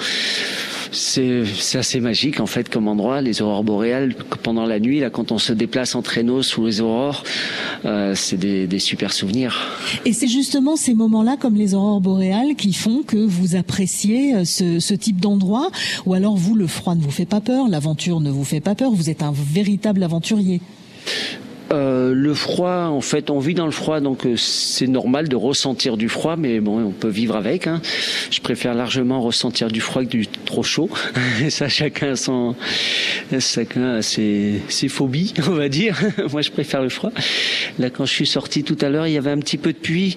c'est assez magique en fait comme endroit, les aurores boréales. Pendant la nuit, quand on se déplace en traîneau sous les aurores, euh, c'est des, super souvenirs. Et c'est justement ces moments-là, comme les aurores boréales, qui font que vous appréciez euh, ce type d'endroit, ou alors vous, le froid ne vous fait pas peur, l'aventure ne vous fait pas peur, vous êtes un véritable aventurier. Euh, le froid, en fait, on vit dans le froid, donc euh, c'est normal de ressentir du froid, mais bon, on peut vivre avec. Hein. Je préfère largement ressentir du froid que du trop chaud. Et ça, chacun a son, chacun a ses, ses phobies, on va dire. Moi, je préfère le froid. Là, quand je suis sorti tout à l'heure, il y avait un petit peu de pluie,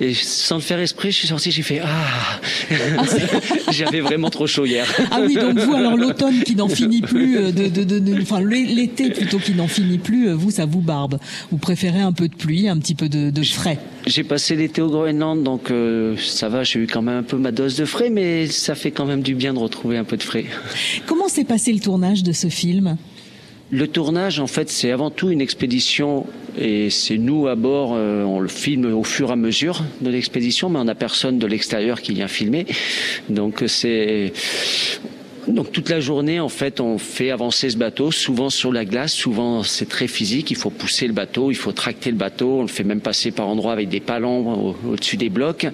et sans le faire esprit, je suis sorti, j'ai fait ah, j'avais vraiment trop chaud hier. Ah oui, donc vous, alors l'automne qui n'en finit plus, euh, de, de, de, enfin l'été plutôt qui n'en finit plus, vous, ça vous vous préférez un peu de pluie, un petit peu de, de frais J'ai passé l'été au Groenland, donc euh, ça va, j'ai eu quand même un peu ma dose de frais, mais ça fait quand même du bien de retrouver un peu de frais. Comment s'est passé le tournage de ce film? Le tournage, en fait, c'est avant tout une expédition et c'est nous à bord, euh, on le filme au fur et à mesure de l'expédition, mais on n'a personne de l'extérieur qui vient filmer. Donc c'est donc toute la journée, en fait, on fait avancer ce bateau, souvent sur la glace, souvent c'est très physique, il faut pousser le bateau, il faut tracter le bateau, on le fait même passer par endroits avec des palans au-dessus des blocs.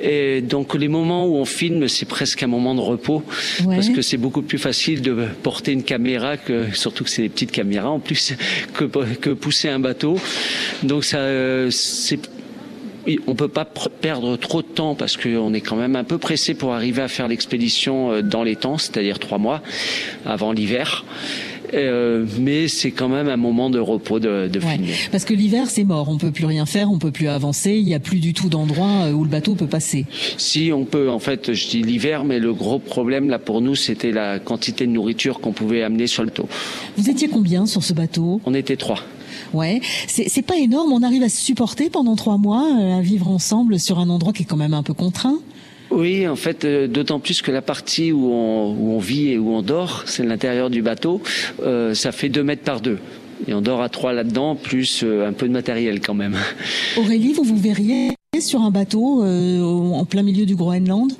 Et donc les moments où on filme, c'est presque un moment de repos, parce que c'est beaucoup plus facile de porter une caméra, que, surtout que c'est des petites caméras en plus, que, que pousser un bateau. Donc ça, euh, c'est on peut pas perdre trop de temps parce qu'on est quand même un peu pressé pour arriver à faire l'expédition euh, dans les temps, c'est-à-dire trois mois avant l'hiver. Euh, mais c'est quand même un moment de repos de, de. Parce que l'hiver c'est mort, on peut plus rien faire, on peut plus avancer, il n'y a plus du tout d'endroit euh, où le bateau peut passer. Si on peut, en fait, je dis l'hiver, mais le gros problème là pour nous c'était la quantité de nourriture qu'on pouvait amener sur le bateau. Vous étiez combien sur ce bateau? On était trois. Ouais, c'est pas énorme. On arrive à se supporter pendant trois mois, euh, à vivre ensemble sur un endroit qui est quand même un peu contraint. Oui, en fait, euh, d'autant plus que la partie où on, où on, vit et où on dort, c'est l'intérieur du bateau, euh, ça fait deux mètres par deux. Et on dort à trois là-dedans, plus un peu de matériel quand même. Aurélie, vous vous verriez sur un bateau en plein milieu du Groenland?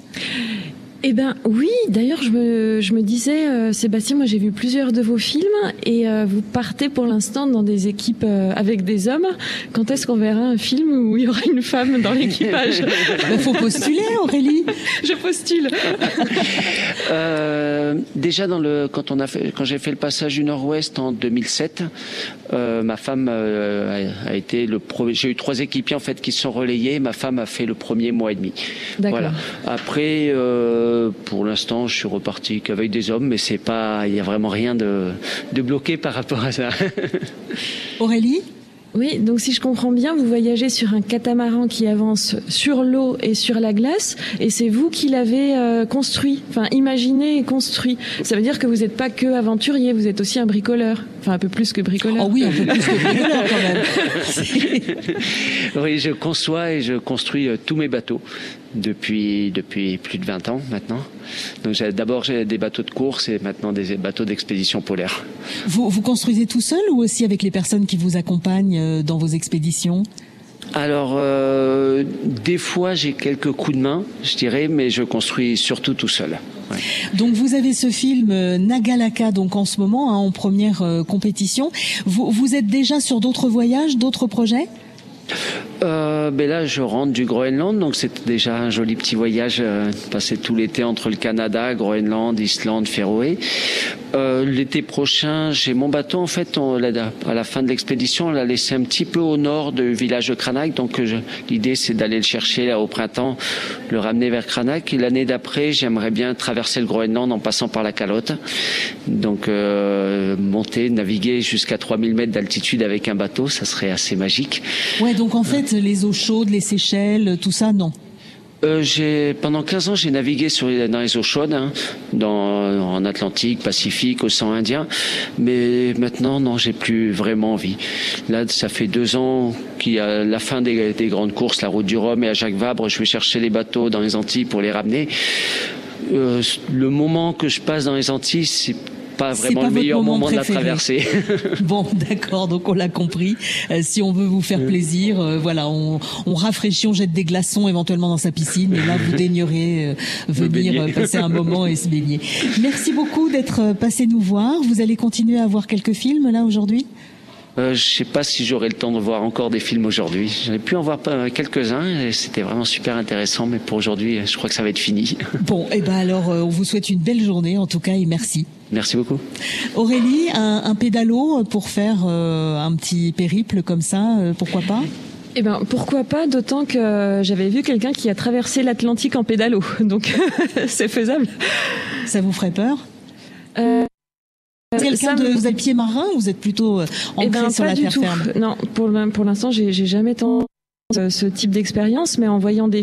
Eh ben oui, d'ailleurs je me, je me disais, euh, Sébastien, moi j'ai vu plusieurs de vos films et euh, vous partez pour l'instant dans des équipes euh, avec des hommes. Quand est-ce qu'on verra un film où il y aura une femme dans l'équipage? Il faut postuler Aurélie. je postule. déjà dans le, quand, on a fait, quand j'ai fait le passage du Nord-Ouest en 2007, ma femme a, été le premier. J'ai eu trois équipiers en fait qui se sont relayés. Ma femme a fait le premier mois et demi. Voilà. Après euh, pour l'instant, je suis reparti qu'avec des hommes, mais c'est pas, il y a vraiment rien de, de bloqué par rapport à ça. Aurélie? Oui, donc si je comprends bien, vous voyagez sur un catamaran qui avance sur l'eau et sur la glace, et c'est vous qui l'avez euh, construit, enfin imaginé et construit. Ça veut dire que vous n'êtes pas que aventurier, vous êtes aussi un bricoleur, enfin un peu plus que bricoleur. Oh oui, un peu plus que bricoleur quand même. oui, je conçois et je construis euh, tous mes bateaux depuis, depuis plus de 20 ans maintenant. Donc d'abord j'ai des bateaux de course et maintenant des bateaux d'expédition polaire. Vous, vous construisez tout seul ou aussi avec les personnes qui vous accompagnent euh, dans vos expéditions? Alors, euh, des fois, j'ai quelques coups de main, je dirais, mais je construis surtout tout seul. Ouais. Donc, vous avez ce film euh, Nagalaka, donc en ce moment, hein, en première euh, compétition. Vous, vous êtes déjà sur d'autres voyages, d'autres projets? Euh, ben là, je rentre du Groenland, donc c'est déjà un joli petit voyage, euh, passer tout l'été entre le Canada, Groenland, Islande, Féroé. Euh, l'été prochain, j'ai mon bateau, en fait, on, à la fin de l'expédition, on l'a laissé un petit peu au nord du village de Cranach, donc euh, l'idée c'est d'aller le chercher là au printemps, le ramener vers Cranach. Et l'année d'après, j'aimerais bien traverser le Groenland en passant par la calotte. Donc euh, monter, naviguer jusqu'à 3000 mètres d'altitude avec un bateau, ça serait assez magique. Donc en fait, les eaux chaudes, les Seychelles, tout ça, non euh, j'ai pendant 15 ans j'ai navigué sur dans les eaux chaudes, hein, dans, en Atlantique, Pacifique, Océan Indien, mais maintenant non, j'ai plus vraiment envie. Là, ça fait deux ans qu'il y a la fin des, des, grandes courses, la route du Rhum et à Jacques Vabre, je vais chercher les bateaux dans les Antilles pour les ramener. Euh, le moment que je passe dans les Antilles, c'est pas vraiment pas le meilleur moment, moment, de la traversée. bon, d'accord, donc on l'a compris. Euh, si on veut vous faire plaisir, euh, voilà, on, on, rafraîchit, on jette des glaçons éventuellement dans sa piscine, et là vous daignerez euh, venir passer un moment et se baigner. Merci beaucoup d'être passé nous voir. Vous allez continuer à voir quelques films là aujourd'hui? Euh, je sais pas si j'aurai le temps de voir encore des films aujourd'hui. J'ai pu en voir quelques-uns et c'était vraiment super intéressant, mais pour aujourd'hui, je crois que ça va être fini. Bon, et eh ben alors, on vous souhaite une belle journée en tout cas et merci. Merci beaucoup. Aurélie, un, un pédalo pour faire euh, un petit périple comme ça, euh, pourquoi pas? Eh ben pourquoi pas, d'autant que j'avais vu quelqu'un qui a traversé l'Atlantique en pédalo, donc c'est faisable. Ça vous ferait peur? Euh, Quelqu'un de vous êtes pied marin ou vous êtes plutôt ancré eh ben, sur la terre tout. ferme? Non, pour, pour l'instant, j'ai jamais tenté ce type d'expérience, mais en voyant des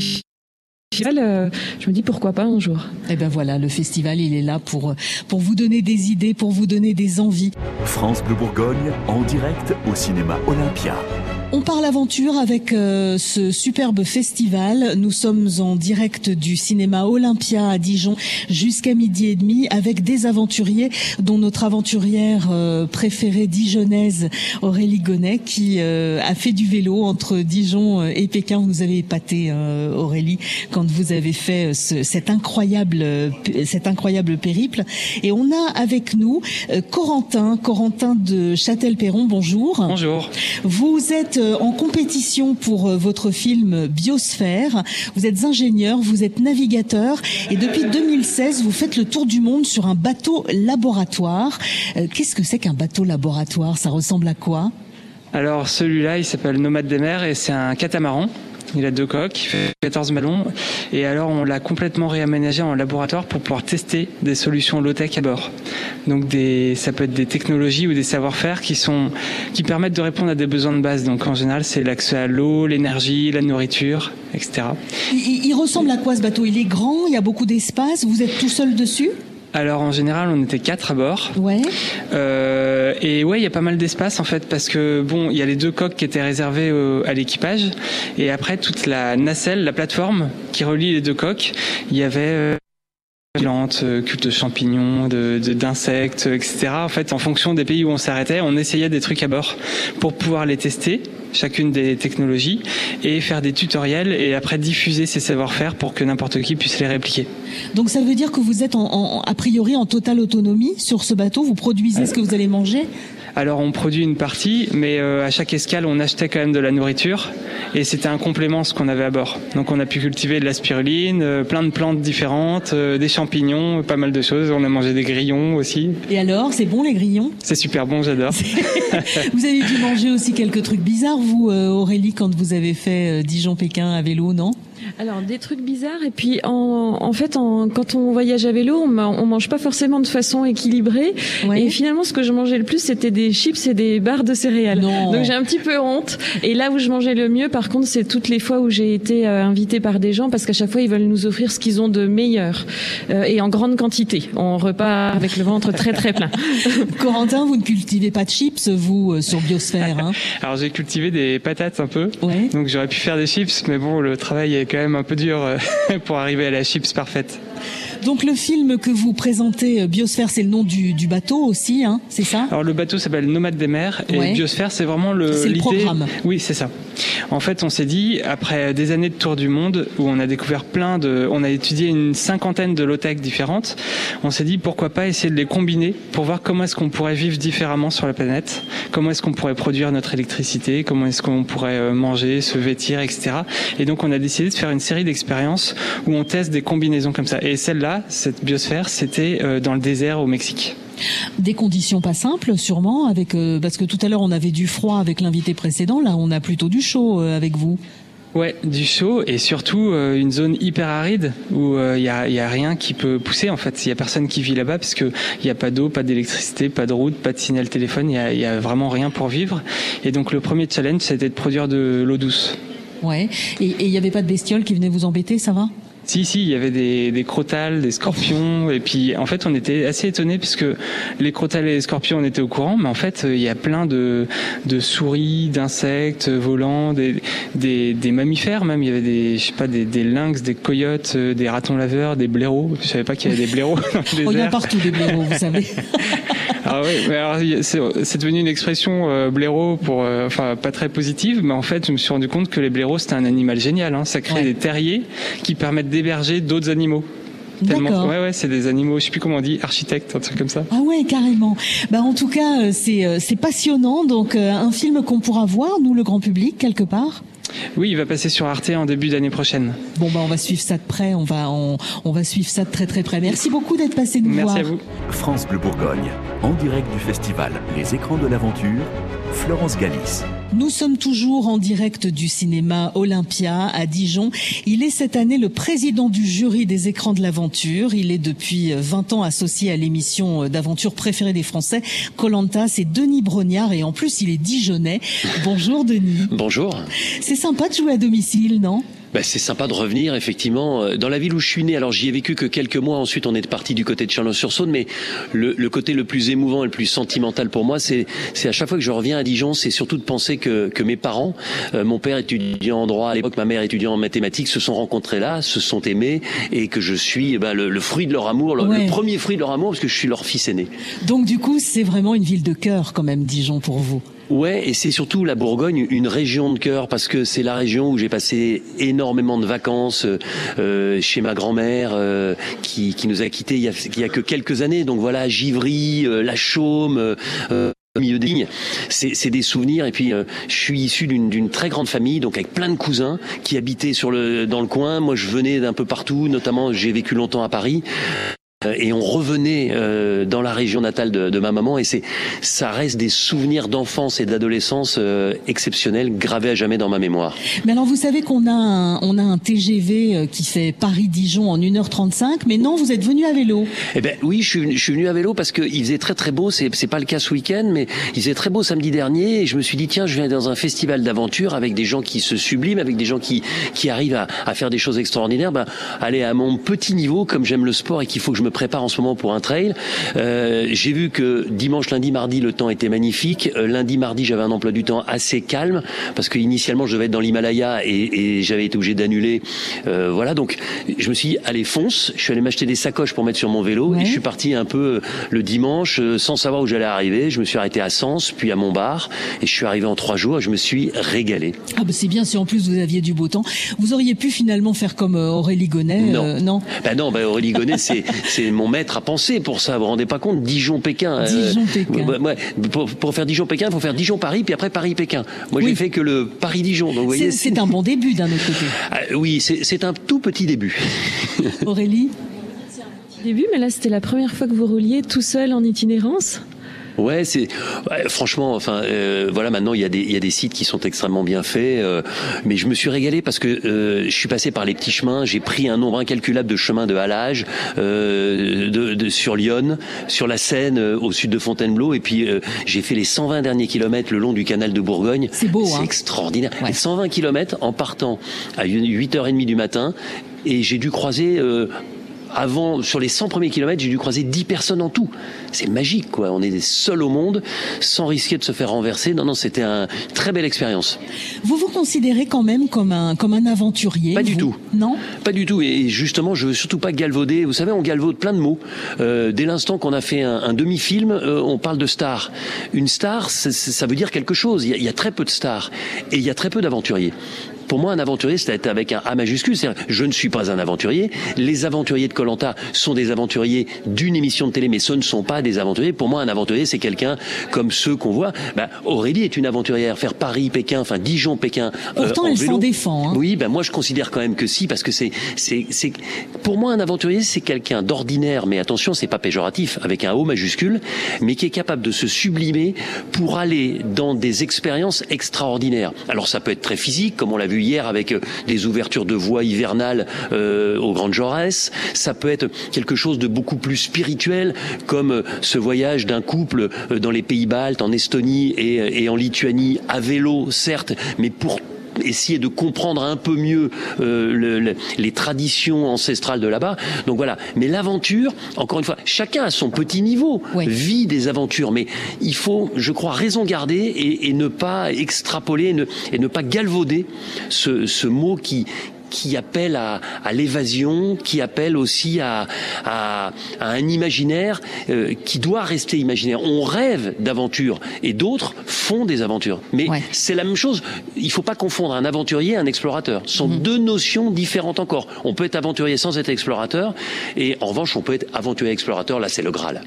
festival, euh, je me dis pourquoi pas un jour. Et ben voilà, le festival, il est là pour, pour vous donner des idées, pour vous donner des envies. France Bleu Bourgogne, en direct au cinéma Olympia. On parle aventure avec euh, ce superbe festival. Nous sommes en direct du cinéma Olympia à Dijon jusqu'à midi et demi avec des aventuriers dont notre aventurière euh, préférée dijonnaise Aurélie Gonnet qui euh, a fait du vélo entre Dijon et Pékin. Vous nous avez épaté euh, Aurélie quand vous avez fait ce, cet incroyable cet incroyable périple. Et on a avec nous euh, Corentin, Corentin de Châtel-Perron. Bonjour. Bonjour. Vous êtes en compétition pour votre film Biosphère. Vous êtes ingénieur, vous êtes navigateur et depuis 2016, vous faites le tour du monde sur un bateau laboratoire. Euh, Qu'est-ce que c'est qu'un bateau laboratoire? Ça ressemble à quoi? Alors celui-là, il s'appelle Nomade des mers et c'est un catamaran. Il a deux coques, il fait 14 ballons. Et alors, on l'a complètement réaménagé en laboratoire pour pouvoir tester des solutions low-tech à bord. Donc, des, ça peut être des technologies ou des savoir-faire qui sont, qui permettent de répondre à des besoins de base. Donc, en général, c'est l'accès à l'eau, l'énergie, la nourriture, etc. Il, il ressemble à quoi ce bateau? Il est grand, il y a beaucoup d'espace. Vous êtes tout seul dessus? Alors en général, on était quatre à bord. Ouais. Euh, et ouais, il y a pas mal d'espace en fait parce que bon, il y a les deux coques qui étaient réservées au, à l'équipage et après toute la nacelle, la plateforme qui relie les deux coques, il y avait euh, plantes, culte de champignons, de, de, d'insectes, etc. En fait, en fonction des pays où on s'arrêtait, on essayait des trucs à bord pour pouvoir les tester chacune des technologies et faire des tutoriels et après diffuser ces savoir-faire pour que n'importe qui puisse les répliquer. Donc ça veut dire que vous êtes en, en, a priori en totale autonomie sur ce bateau, vous produisez ce que vous allez manger alors on produit une partie, mais euh, à chaque escale on achetait quand même de la nourriture et c'était un complément ce qu'on avait à bord. Donc on a pu cultiver de la spiruline, euh, plein de plantes différentes, euh, des champignons, pas mal de choses. On a mangé des grillons aussi. Et alors, c'est bon les grillons? C'est super bon, j'adore. vous avez dû manger aussi quelques trucs bizarres, vous Aurélie, quand vous avez fait Dijon-Pékin à vélo, non? Alors des trucs bizarres et puis en, en fait en, quand on voyage à vélo on, on mange pas forcément de façon équilibrée. Et finalement ce que je mangeais le plus c'était des chips et des barres de céréales. Donc j'ai un petit peu honte. Et là où je mangeais le mieux par contre c'est toutes les fois où j'ai été euh, invitée par des gens parce qu'à chaque fois ils veulent nous offrir ce qu'ils ont de meilleur euh, et en grande quantité. On repart avec le ventre très très plein. Corentin vous ne cultivez pas de chips vous euh, sur Biosphère hein? Alors j'ai cultivé des patates un peu. Donc j'aurais pu faire des chips mais bon le travail est quand même un peu dur euh, pour arriver à la chips parfaite. Donc le film que vous présentez, euh, Biosphère, c'est le nom du, du bateau aussi, hein, c'est ça? Alors le bateau s'appelle Nomade des mers et Biosphère, c'est vraiment le. C'est le programme. Oui, c'est ça. En fait, on s'est dit après des années de tour du monde où on a découvert plein de, on a étudié une cinquantaine de low-tech différentes, on s'est dit pourquoi pas essayer de les combiner pour voir comment est-ce qu'on pourrait vivre différemment sur la planète, comment est-ce qu'on pourrait produire notre électricité, comment est-ce qu'on pourrait euh, manger, se vêtir, etc. Et donc on a décidé de faire une série d'expériences où on teste des combinaisons comme ça. Et celle-là, cette biosphère, c'était euh, dans le désert au Mexique. Des conditions pas simples, sûrement, avec euh, parce que tout à l'heure on avait du froid avec l'invité précédent, là on a plutôt du chaud euh, avec vous. Ouais, du chaud et surtout une zone hyper aride où il y, a, y, a, rien qui peut pousser en fait. Il y a personne qui vit là-bas parce que il y a pas d'eau, pas d'électricité, pas de route, pas de signal téléphone. Il y a, y a, vraiment rien pour vivre. Et donc le premier challenge, c'était de produire de l'eau douce. Ouais. Et il n'y avait pas de bestioles qui venaient vous embêter, ça va? Si, si, il y avait des, des crotales, des scorpions, et puis en fait on était assez étonnés puisque les crotales et les scorpions on était au courant, mais en fait il y a plein de, de souris, d'insectes volants, des, des, des, mammifères même, il y avait des, je sais pas, des, des lynx, des coyotes, euh, des ratons laveurs, des blaireaux, je savais pas qu'il y avait des blaireaux dans le désert. Oh, il y a partout des blaireaux, vous savez. ah oui, mais alors c'est devenu une expression euh, blaireau pour, euh, enfin pas très positive, mais en fait je me suis rendu compte que les blaireaux c'était un animal génial, hein. ça crée des terriers qui permettent d'héberger d'autres animaux. Tellement, ouais, ouais, c'est des animaux, je sais plus comment on dit, architectes, un truc comme ça. Ah ouais, carrément. Bah en tout cas, euh, c'est euh, c'est passionnant. Donc euh, un film qu'on pourra voir, nous le grand public, quelque part? Oui, il va passer sur Arte en début d'année prochaine. Bon bah on va suivre ça de près, on va on, on va suivre ça de très très près. Merci beaucoup d'être passé nous Merci voir. Merci à vous. France Bleu Bourgogne, en direct du festival Les écrans de l'aventure, Florence Galis. Nous sommes toujours en direct du cinéma Olympia à Dijon. Il est cette année le président du jury des écrans de l'aventure. Il est depuis 20 ans associé à l'émission d'aventure préférée des Français, Colanta. C'est Denis Brognard et en plus il est dijonnais. Bonjour Denis. Bonjour. C'est sympa de jouer à domicile, non? Ben, c'est sympa de revenir effectivement dans la ville où je suis né. Alors j'y ai vécu que quelques mois. Ensuite, on est parti du côté de Chalon-sur-Saône, mais le, le, côté le plus émouvant et le plus sentimental pour moi, c'est à chaque fois que je reviens à Dijon, c'est surtout de penser que que mes parents, euh, mon père étudiant en droit à l'époque, ma mère étudiant en mathématiques, se sont rencontrés là, se sont aimés, et que je suis ben, le, le, fruit de leur amour, le, ouais. le, premier fruit de leur amour, parce que je suis leur fils aîné. Donc du coup, c'est vraiment une ville de cœur quand même, Dijon pour vous. Ouais, et c'est surtout la Bourgogne, une région de cœur, parce que c'est la région où j'ai passé énormément de vacances euh, chez ma grand-mère, euh, qui, qui, nous a quittés il y a, il y a que quelques années. Donc voilà, Givry, euh, La Chaume. au milieu des lignes, c'est des souvenirs. Et puis, euh, je suis issu d'une très grande famille, donc avec plein de cousins qui habitaient sur le dans le coin. Moi, je venais d'un peu partout, notamment j'ai vécu longtemps à Paris et on revenait euh, dans la région natale de, de ma maman et c'est ça reste des souvenirs d'enfance et d'adolescence euh, exceptionnels gravés à jamais dans ma mémoire. Mais alors vous savez qu'on a un, on a un TGV euh, qui fait Paris-Dijon en 1h35 mais non vous êtes venu à vélo. Eh ben oui je suis, je suis venu à vélo parce qu'il faisait très très beau c'est c'est pas le cas ce week-end mais il faisait très beau samedi dernier et je me suis dit tiens je viens dans un festival d'aventure avec des gens qui se subliment avec des gens qui qui arrivent à, à faire des choses extraordinaires ben aller à mon petit niveau comme j'aime le sport et qu'il faut que je me prépare en ce moment pour un trail. Euh, j'ai vu que dimanche, lundi, mardi, le temps était magnifique. Euh, lundi, mardi, j'avais un emploi du temps assez calme parce que initialement, je devais être dans l'Himalaya et, et j'avais été obligé d'annuler. Euh, voilà, donc je me suis dit, allez, fonce. Je suis allé m'acheter des sacoches pour mettre sur mon vélo Ouais. et je suis parti un peu le dimanche sans savoir où j'allais arriver. Je me suis arrêté à Sens, puis à Montbard et je suis arrivé en trois jours et je me suis régalé. Ah bah c'est bien si en plus vous aviez du beau temps. Vous auriez pu finalement faire comme Aurélie Gonnet. Non. non? Ben non, ben Aurélie Gonnet, c'est c'est mon maître à penser pour ça. Vous vous rendez pas compte Dijon-Pékin. euh, Dijon-Pékin. ouais. pour, pour faire Dijon-Pékin, il faut faire Dijon-Paris, puis après Paris-Pékin. Moi, Oui. j'ai fait que le Paris-Dijon. Donc, vous voyez, C'est c'est un bon début d'un autre côté. Ah, oui, c'est c'est un tout petit début. Aurélie Début, mais là c'était la première fois que vous rouliez tout seul en itinérance. Ouais, c'est franchement, enfin, euh, voilà, maintenant il y a des il y a des sites qui sont extrêmement bien faits, euh, mais je me suis régalé parce que euh, je suis passé par les petits chemins, j'ai pris un nombre incalculable de chemins de halage de, de, sur Lyon, sur la Seine, au sud de Fontainebleau, et puis j'ai fait les 120 derniers kilomètres le long du canal de Bourgogne. C'est beau, C'est hein extraordinaire. Ouais. 120 kilomètres en partant à 8h30 du matin, et j'ai dû croiser avant, sur les 100 premiers kilomètres, j'ai dû croiser 10 personnes en tout. C'est magique, quoi. On est seuls au monde, sans risquer de se faire renverser. Non, non, c'était une très belle expérience. Vous vous considérez quand même comme un, comme un aventurier Pas du tout. Non? Pas du tout. Et justement, je veux surtout pas galvauder. Vous savez, on galvaude plein de mots. Euh, dès l'instant qu'on a fait un, un demi-film, euh, on parle de star. Une star, ça veut dire quelque chose. Il y, a, il y a très peu de stars. Et il y a très peu d'aventuriers pour moi, un aventurier, c'est avec un A majuscule. Je ne suis pas un aventurier. Les aventuriers de Colanta sont des aventuriers d'une émission de télé, mais ce ne sont pas des aventuriers. Pour moi, un aventurier, c'est quelqu'un comme ceux qu'on voit. Bah, Aurélie est une aventurière. Faire Paris, Pékin, enfin Dijon, Pékin. Euh, Pourtant, elle s'en défend. Hein. Oui, ben moi, je considère quand même que si, parce que c'est, c'est, c'est, pour moi, un aventurier, c'est quelqu'un d'ordinaire, mais attention, c'est pas péjoratif, avec un O majuscule, mais qui est capable de se sublimer pour aller dans des expériences extraordinaires. Alors, ça peut être très physique, comme on l'a vu avec euh, des ouvertures de voies hivernales euh, au Grand Jaurès. Ça peut être quelque chose de beaucoup plus spirituel, comme euh, ce voyage d'un couple dans les pays baltes, en Estonie et, et en Lituanie, à vélo, certes, mais pour essayer de comprendre un peu mieux euh, le, les traditions ancestrales de là-bas. Donc voilà. Mais l'aventure, encore une fois, chacun à son petit niveau vit des aventures, mais il faut, je crois, raison garder et, et ne pas extrapoler et ne, et ne pas galvauder ce, ce mot qui qui appelle à, à l'évasion, qui appelle aussi à, à, à un imaginaire euh, qui doit rester imaginaire. On rêve d'aventures et d'autres font des aventures. Mais ouais. c'est la même chose. Il ne faut pas confondre un aventurier et un explorateur. Ce sont mmh. deux notions différentes encore. On peut être aventurier sans être explorateur et en revanche on peut être aventurier explorateur. Là c'est le Graal.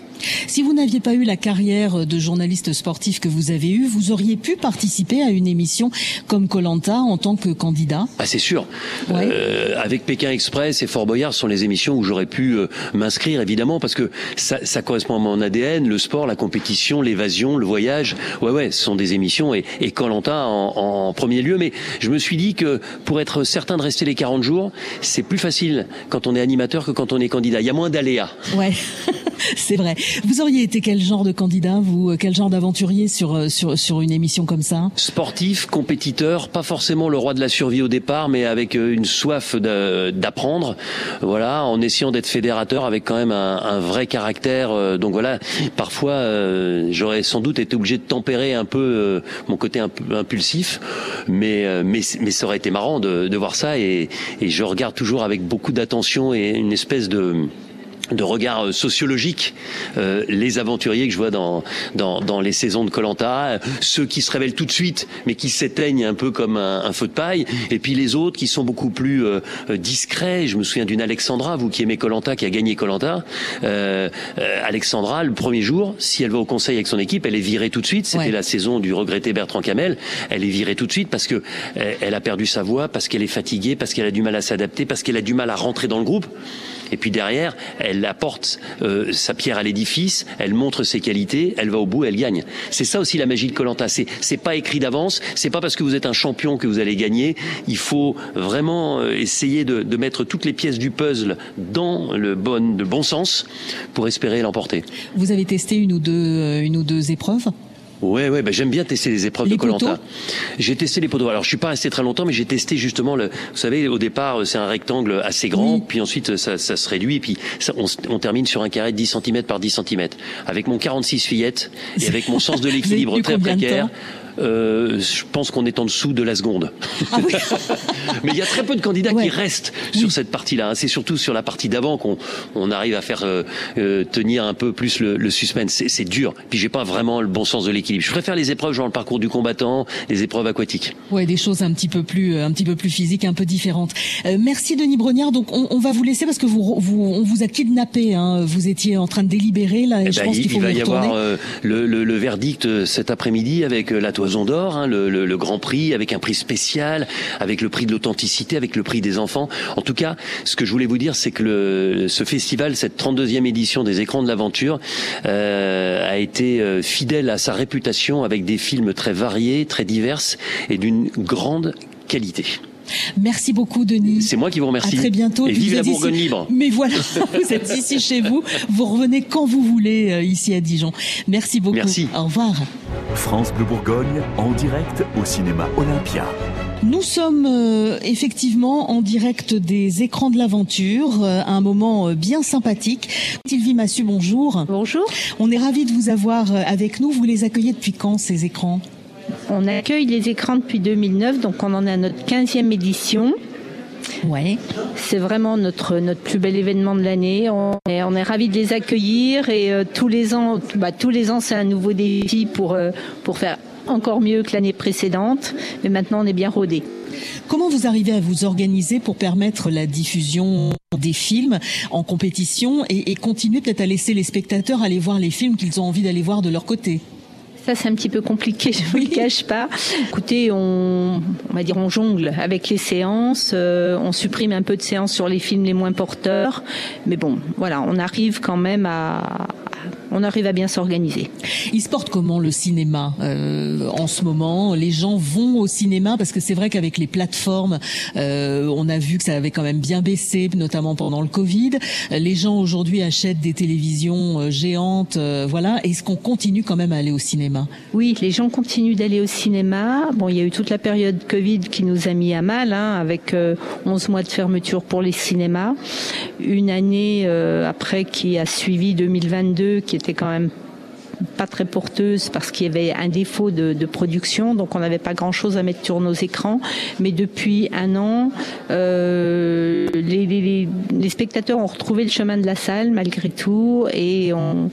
Si vous n'aviez pas eu la carrière de journaliste sportif que vous avez eue, vous auriez pu participer à une émission comme Colanta en tant que candidat? Ah, c'est sûr. Ouais. Euh, avec Pékin Express et Fort Boyard sont les émissions où j'aurais pu euh, m'inscrire évidemment parce que ça, ça, correspond à mon ADN, le sport, la compétition, l'évasion, le voyage. Ouais ouais, ce sont des émissions et et Colanta en, en premier lieu. Mais je me suis dit que pour être certain de rester les 40 jours, c'est plus facile quand on est animateur que quand on est candidat. Il y a moins d'aléas. Ouais. c'est vrai. Vous auriez été quel genre de candidat, vous Quel genre d'aventurier sur, sur, sur une émission comme ça? Sportif, compétiteur, pas forcément le roi de la survie au départ, mais avec une soif d'apprendre, voilà, en essayant d'être fédérateur avec quand même un, un vrai caractère. Donc voilà, parfois euh, j'aurais sans doute été obligé de tempérer un peu euh, mon côté un peu impulsif, mais, euh, mais, mais ça aurait été marrant de, de voir ça et, et je regarde toujours avec beaucoup d'attention et une espèce de de regard sociologique euh, les aventuriers que je vois dans dans, dans les saisons de Colanta ceux qui se révèlent tout de suite mais qui s'éteignent un peu comme un, un, feu de paille et puis les autres qui sont beaucoup plus euh, discrets. Je me souviens d'une Alexandra vous qui aimez Colanta qui a gagné Colanta. Euh, Alexandra le premier jour si elle va au conseil avec son équipe elle est virée tout de suite. C'était ouais. la saison du regretté Bertrand Camel elle est virée tout de suite parce que elle a perdu sa voix parce qu'elle est fatiguée parce qu'elle a du mal à s'adapter parce qu'elle a du mal à rentrer dans le groupe. Et puis derrière, elle apporte euh, sa pierre à l'édifice, elle montre ses qualités, elle va au bout, elle gagne. C'est ça aussi la magie de Colanta. C'est c'est pas écrit d'avance, c'est pas parce que vous êtes un champion que vous allez gagner. Il faut vraiment euh, essayer de, de mettre toutes les pièces du puzzle dans le bon, le bon sens pour espérer l'emporter. Vous avez testé une ou deux, euh, une ou deux épreuves? Ouais, ouais, bah, j'aime bien tester les épreuves les de Colanta. J'ai testé les poteaux. Alors, je suis pas resté très longtemps, mais j'ai testé justement le. Vous savez, au départ, c'est un rectangle assez grand, oui. puis ensuite ça, ça, se réduit, puis ça, on, on, termine sur un carré de 10 cm par 10 cm. Avec mon 46 fillettes et avec mon sens de l'équilibre très précaire. Euh, je pense qu'on est en dessous de la seconde. Ah oui. Mais il y a très peu de candidats ouais. qui restent oui. sur cette partie-là. Hein. C'est surtout sur la partie d'avant qu'on on arrive à faire euh, euh, tenir un peu plus le, le suspense. C'est dur. Puis j'ai pas vraiment le bon sens de l'équilibre. Je préfère les épreuves genre le parcours du combattant, les épreuves aquatiques. Ouais, des choses un petit peu plus, un petit peu plus physiques, un peu différentes. Euh, merci Denis Brognard. Donc on, on, va vous laisser parce que vous, vous on vous a kidnappé. Hein. Vous étiez en train de délibérer là. Et eh je ben, pense faut il va y avoir le, le, le, verdict cet après-midi avec la toile D'Or, hein, le, Grand Prix, avec un prix spécial, avec le prix de l'authenticité, avec le prix des enfants. En tout cas, ce que je voulais vous dire, c'est que ce festival, cette 32e édition des écrans de l'aventure, euh, a été euh, fidèle à sa réputation avec des films très variés, très divers et d'une grande qualité. Merci beaucoup, Denis. C'est moi qui vous remercie. À très bientôt. Et vive la Bourgogne libre. Mais voilà, vous êtes ici chez vous. Vous revenez quand vous voulez euh, ici à Dijon. Merci beaucoup. Merci. Au revoir. France Bleu Bourgogne en direct au cinéma Olympia. Nous sommes euh, effectivement en direct des écrans de l'aventure, euh, un moment bien sympathique. Sylvie Massu, bonjour. Bonjour. On est ravis de vous avoir avec nous. Vous les accueillez depuis quand ces écrans? On accueille les écrans depuis 2009, donc on en est à notre 15e édition. Ouais. C'est vraiment notre notre plus bel événement de l'année. On est, on est ravis de les accueillir et euh, tous les ans, bah, tous les ans, c'est un nouveau défi pour euh, pour faire encore mieux que l'année précédente. Mais maintenant, on est bien rodé. Comment vous arrivez à vous organiser pour permettre la diffusion des films en compétition et, et continuer peut-être à laisser les spectateurs aller voir les films qu'ils ont envie d'aller voir de leur côté? Ça, c'est un petit peu compliqué, je ne vous le cache pas. Écoutez, on, on va dire on jongle avec les séances, euh, on supprime un peu de séances sur les films les moins porteurs, mais bon, voilà, on arrive quand même à, on arrive à bien s'organiser. Il se porte comment le cinéma euh, en ce moment? Les gens vont au cinéma? Parce que c'est vrai qu'avec les plateformes, euh, on a vu que ça avait quand même bien baissé, notamment pendant le Covid. Les gens aujourd'hui achètent des télévisions euh, géantes, voilà. Est-ce qu'on continue quand même à aller au cinéma? Oui, les gens continuent d'aller au cinéma. Bon, il y a eu toute la période Covid qui nous a mis à mal, hein, avec 11 mois de fermeture pour les cinémas, une année après qui a suivi 2022 qui était quand même pas très porteuse parce qu'il y avait un défaut de, production, donc on n'avait pas grand-chose à mettre sur nos écrans. Mais depuis un an, euh, les, spectateurs ont retrouvé le chemin de la salle malgré tout, et on,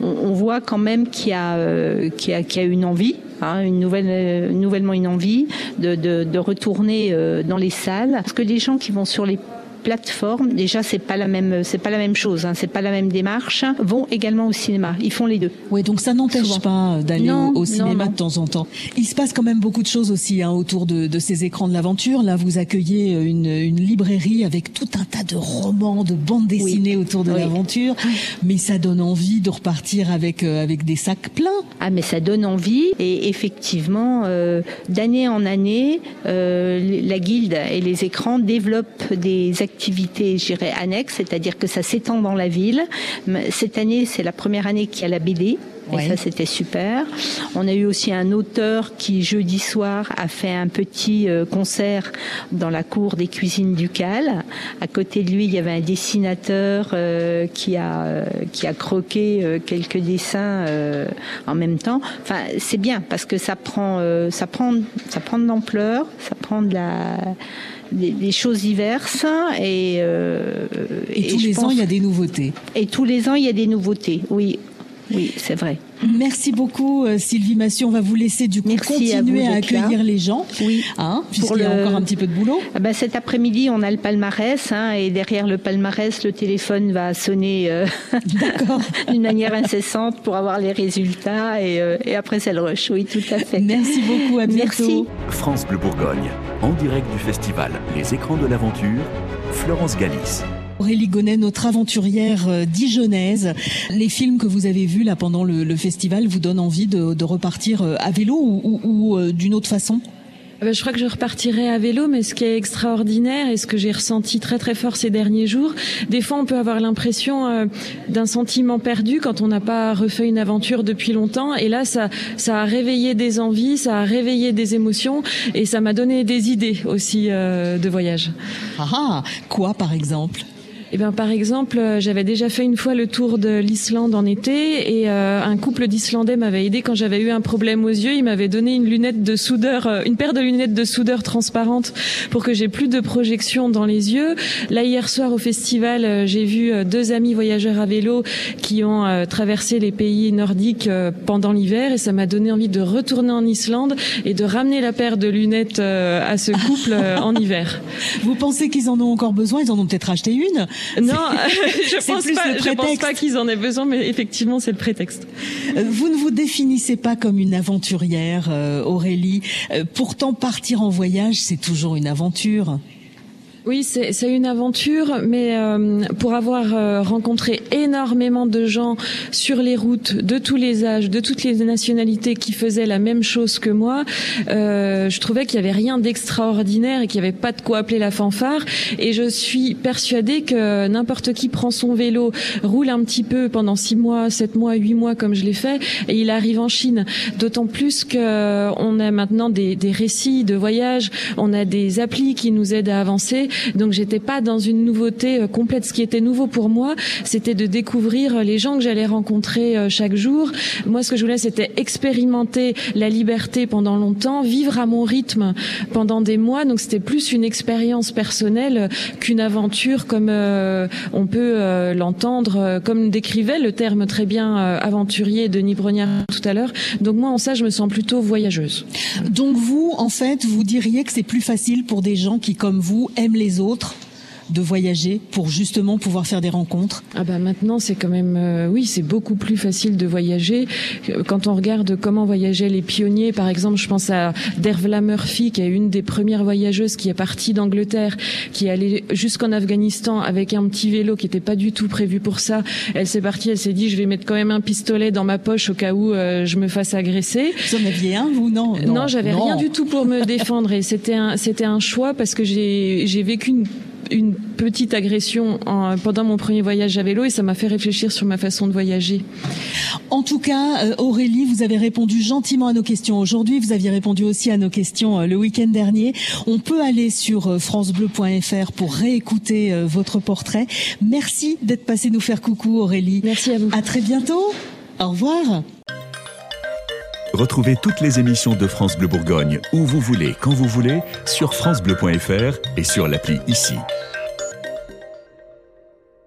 voit quand même qu'il y, a, euh, a, une envie. Hein, une nouvelle, nouvellement une envie de, de retourner euh, dans les salles. Parce que les gens qui vont sur les plateformes, déjà c'est pas la même, c'est pas la même chose, hein, c'est pas la même démarche, vont également au cinéma. Ils font les deux. Oui, donc ça n'empêche pas d'aller au, cinéma de temps en temps. Il se passe quand même beaucoup de choses aussi hein, autour de, de, ces écrans de l'aventure. Là, vous accueillez une, une, librairie avec tout un tas de romans, de bandes dessinées autour de l'aventure, mais ça donne envie de repartir avec euh, avec des sacs pleins. Ah, mais ça donne envie et effectivement, euh, d'année en année, euh, la guilde et les écrans développent des activités activité, je dirais, annexe, c'est-à-dire que ça s'étend dans la ville. Cette année, c'est la première année qu'il y a la BD. Et ça, c'était super. On a eu aussi un auteur qui, jeudi soir, a fait un petit euh, concert dans la cour des cuisines ducales. À côté de lui, il y avait un dessinateur euh, qui a euh, qui a croqué quelques dessins en même temps. Enfin, c'est bien parce que ça prend ça prend ça prend de l'ampleur, ça prend de la des, choses diverses et, euh, et, tous les ans il y a des nouveautés. Et tous les ans il y a des nouveautés. Oui, oui, c'est vrai. Merci beaucoup euh, Sylvie Massieu. On va vous laisser du coup continuer à, accueillir les gens. Oui. Hein, puisqu'il y a encore un petit peu de boulot. Ah ben, cet après-midi, on a le palmarès hein, et derrière le palmarès, le téléphone va sonner euh, d'une manière incessante pour avoir les résultats et, euh, et après c'est le rush. Oui, tout à fait. Merci beaucoup. À bientôt. Merci. France Bleu Bourgogne, en direct du festival Les Écrans de l'Aventure, Florence Galis. Aurélie Gonnet, notre aventurière euh, dijonnaise. Les films que vous avez vus là pendant le, festival vous donnent envie de, repartir euh, à vélo ou, euh, d'une autre façon? Ah ben, je crois que je repartirai à vélo, mais ce qui est extraordinaire et ce que j'ai ressenti très très fort ces derniers jours, des fois on peut avoir l'impression d'un sentiment perdu quand on n'a pas refait une aventure depuis longtemps. Et là, ça, ça a réveillé des envies, ça a réveillé des émotions et ça m'a donné des idées aussi de voyage. Ah, ah quoi par exemple? Eh bien, par exemple, euh, j'avais déjà fait une fois le tour de l'Islande en été et euh, un couple d'Islandais m'avait aidé quand j'avais eu un problème aux yeux. Il m'avait donné une lunette de soudeur, euh, une paire de lunettes de soudeur transparentes pour que j'ai plus de projection dans les yeux. Là, hier soir au festival, j'ai vu deux amis voyageurs à vélo qui ont traversé les pays nordiques pendant l'hiver et ça m'a donné envie de retourner en Islande et de ramener la paire de lunettes à ce couple en hiver. Vous pensez qu'ils en ont encore besoin? Ils en ont peut-être acheté une Non, je pense pas, je pense pas qu'ils en aient besoin, mais effectivement, c'est le prétexte. Euh, vous ne vous définissez pas comme une aventurière, euh, Aurélie. Euh, pourtant, partir en voyage, c'est toujours une aventure. Oui, c'est une aventure, mais euh, pour avoir euh, rencontré énormément de gens sur les routes de tous les âges, de toutes les nationalités qui faisaient la même chose que moi, euh, je trouvais qu'il y avait rien d'extraordinaire et qu'il n'y avait pas de quoi appeler la fanfare. Et je suis persuadée que n'importe qui prend son vélo, roule un petit peu pendant six mois, sept mois, huit mois comme je l'ai fait, et il arrive en Chine. D'autant plus que on a maintenant des, des récits de voyage, on a des applis qui nous aident à avancer. Donc j'étais pas dans une nouveauté euh, complète. Ce qui était nouveau pour moi, c'était de découvrir les gens que j'allais rencontrer euh, chaque jour. Moi, ce que je voulais, c'était expérimenter la liberté pendant longtemps, vivre à mon rythme pendant des mois. Donc c'était plus une expérience personnelle qu'une aventure comme euh, on peut l'entendre, comme décrivait le terme très bien aventurier Denis Brognard tout à l'heure. Donc moi, en ça, je me sens plutôt voyageuse. Donc vous, en fait, vous diriez que c'est plus facile pour des gens qui, comme vous, aiment autres de voyager pour justement pouvoir faire des rencontres. Ah bah maintenant c'est quand même euh, oui c'est beaucoup plus facile de voyager. Quand on regarde comment voyageaient les pionniers par exemple je pense à Dervla Murphy qui est une des premières voyageuses qui est partie d'Angleterre qui est allée jusqu'en Afghanistan avec un petit vélo qui n'était pas du tout prévu pour ça. Elle s'est partie elle s'est dit je vais mettre quand même un pistolet dans ma poche au cas où euh, je me fasse agresser. Vous en aviez un ou non. Non, j'avais rien du tout pour me défendre. Et c'était un c'était un choix parce que j'ai j'ai vécu une une petite agression en, pendant mon premier voyage à vélo et ça m'a fait réfléchir sur ma façon de voyager. En tout cas, euh, Aurélie, vous avez répondu gentiment à nos questions aujourd'hui. Vous aviez répondu aussi à nos questions euh, le week-end dernier. On peut aller sur euh, francebleu.fr pour réécouter votre portrait. Merci d'être passé nous faire coucou, Aurélie. Merci à vous. À très bientôt. Au revoir. Retrouvez toutes les émissions de France Bleu Bourgogne où vous voulez, quand vous voulez, sur francebleu.fr et sur l'appli ici.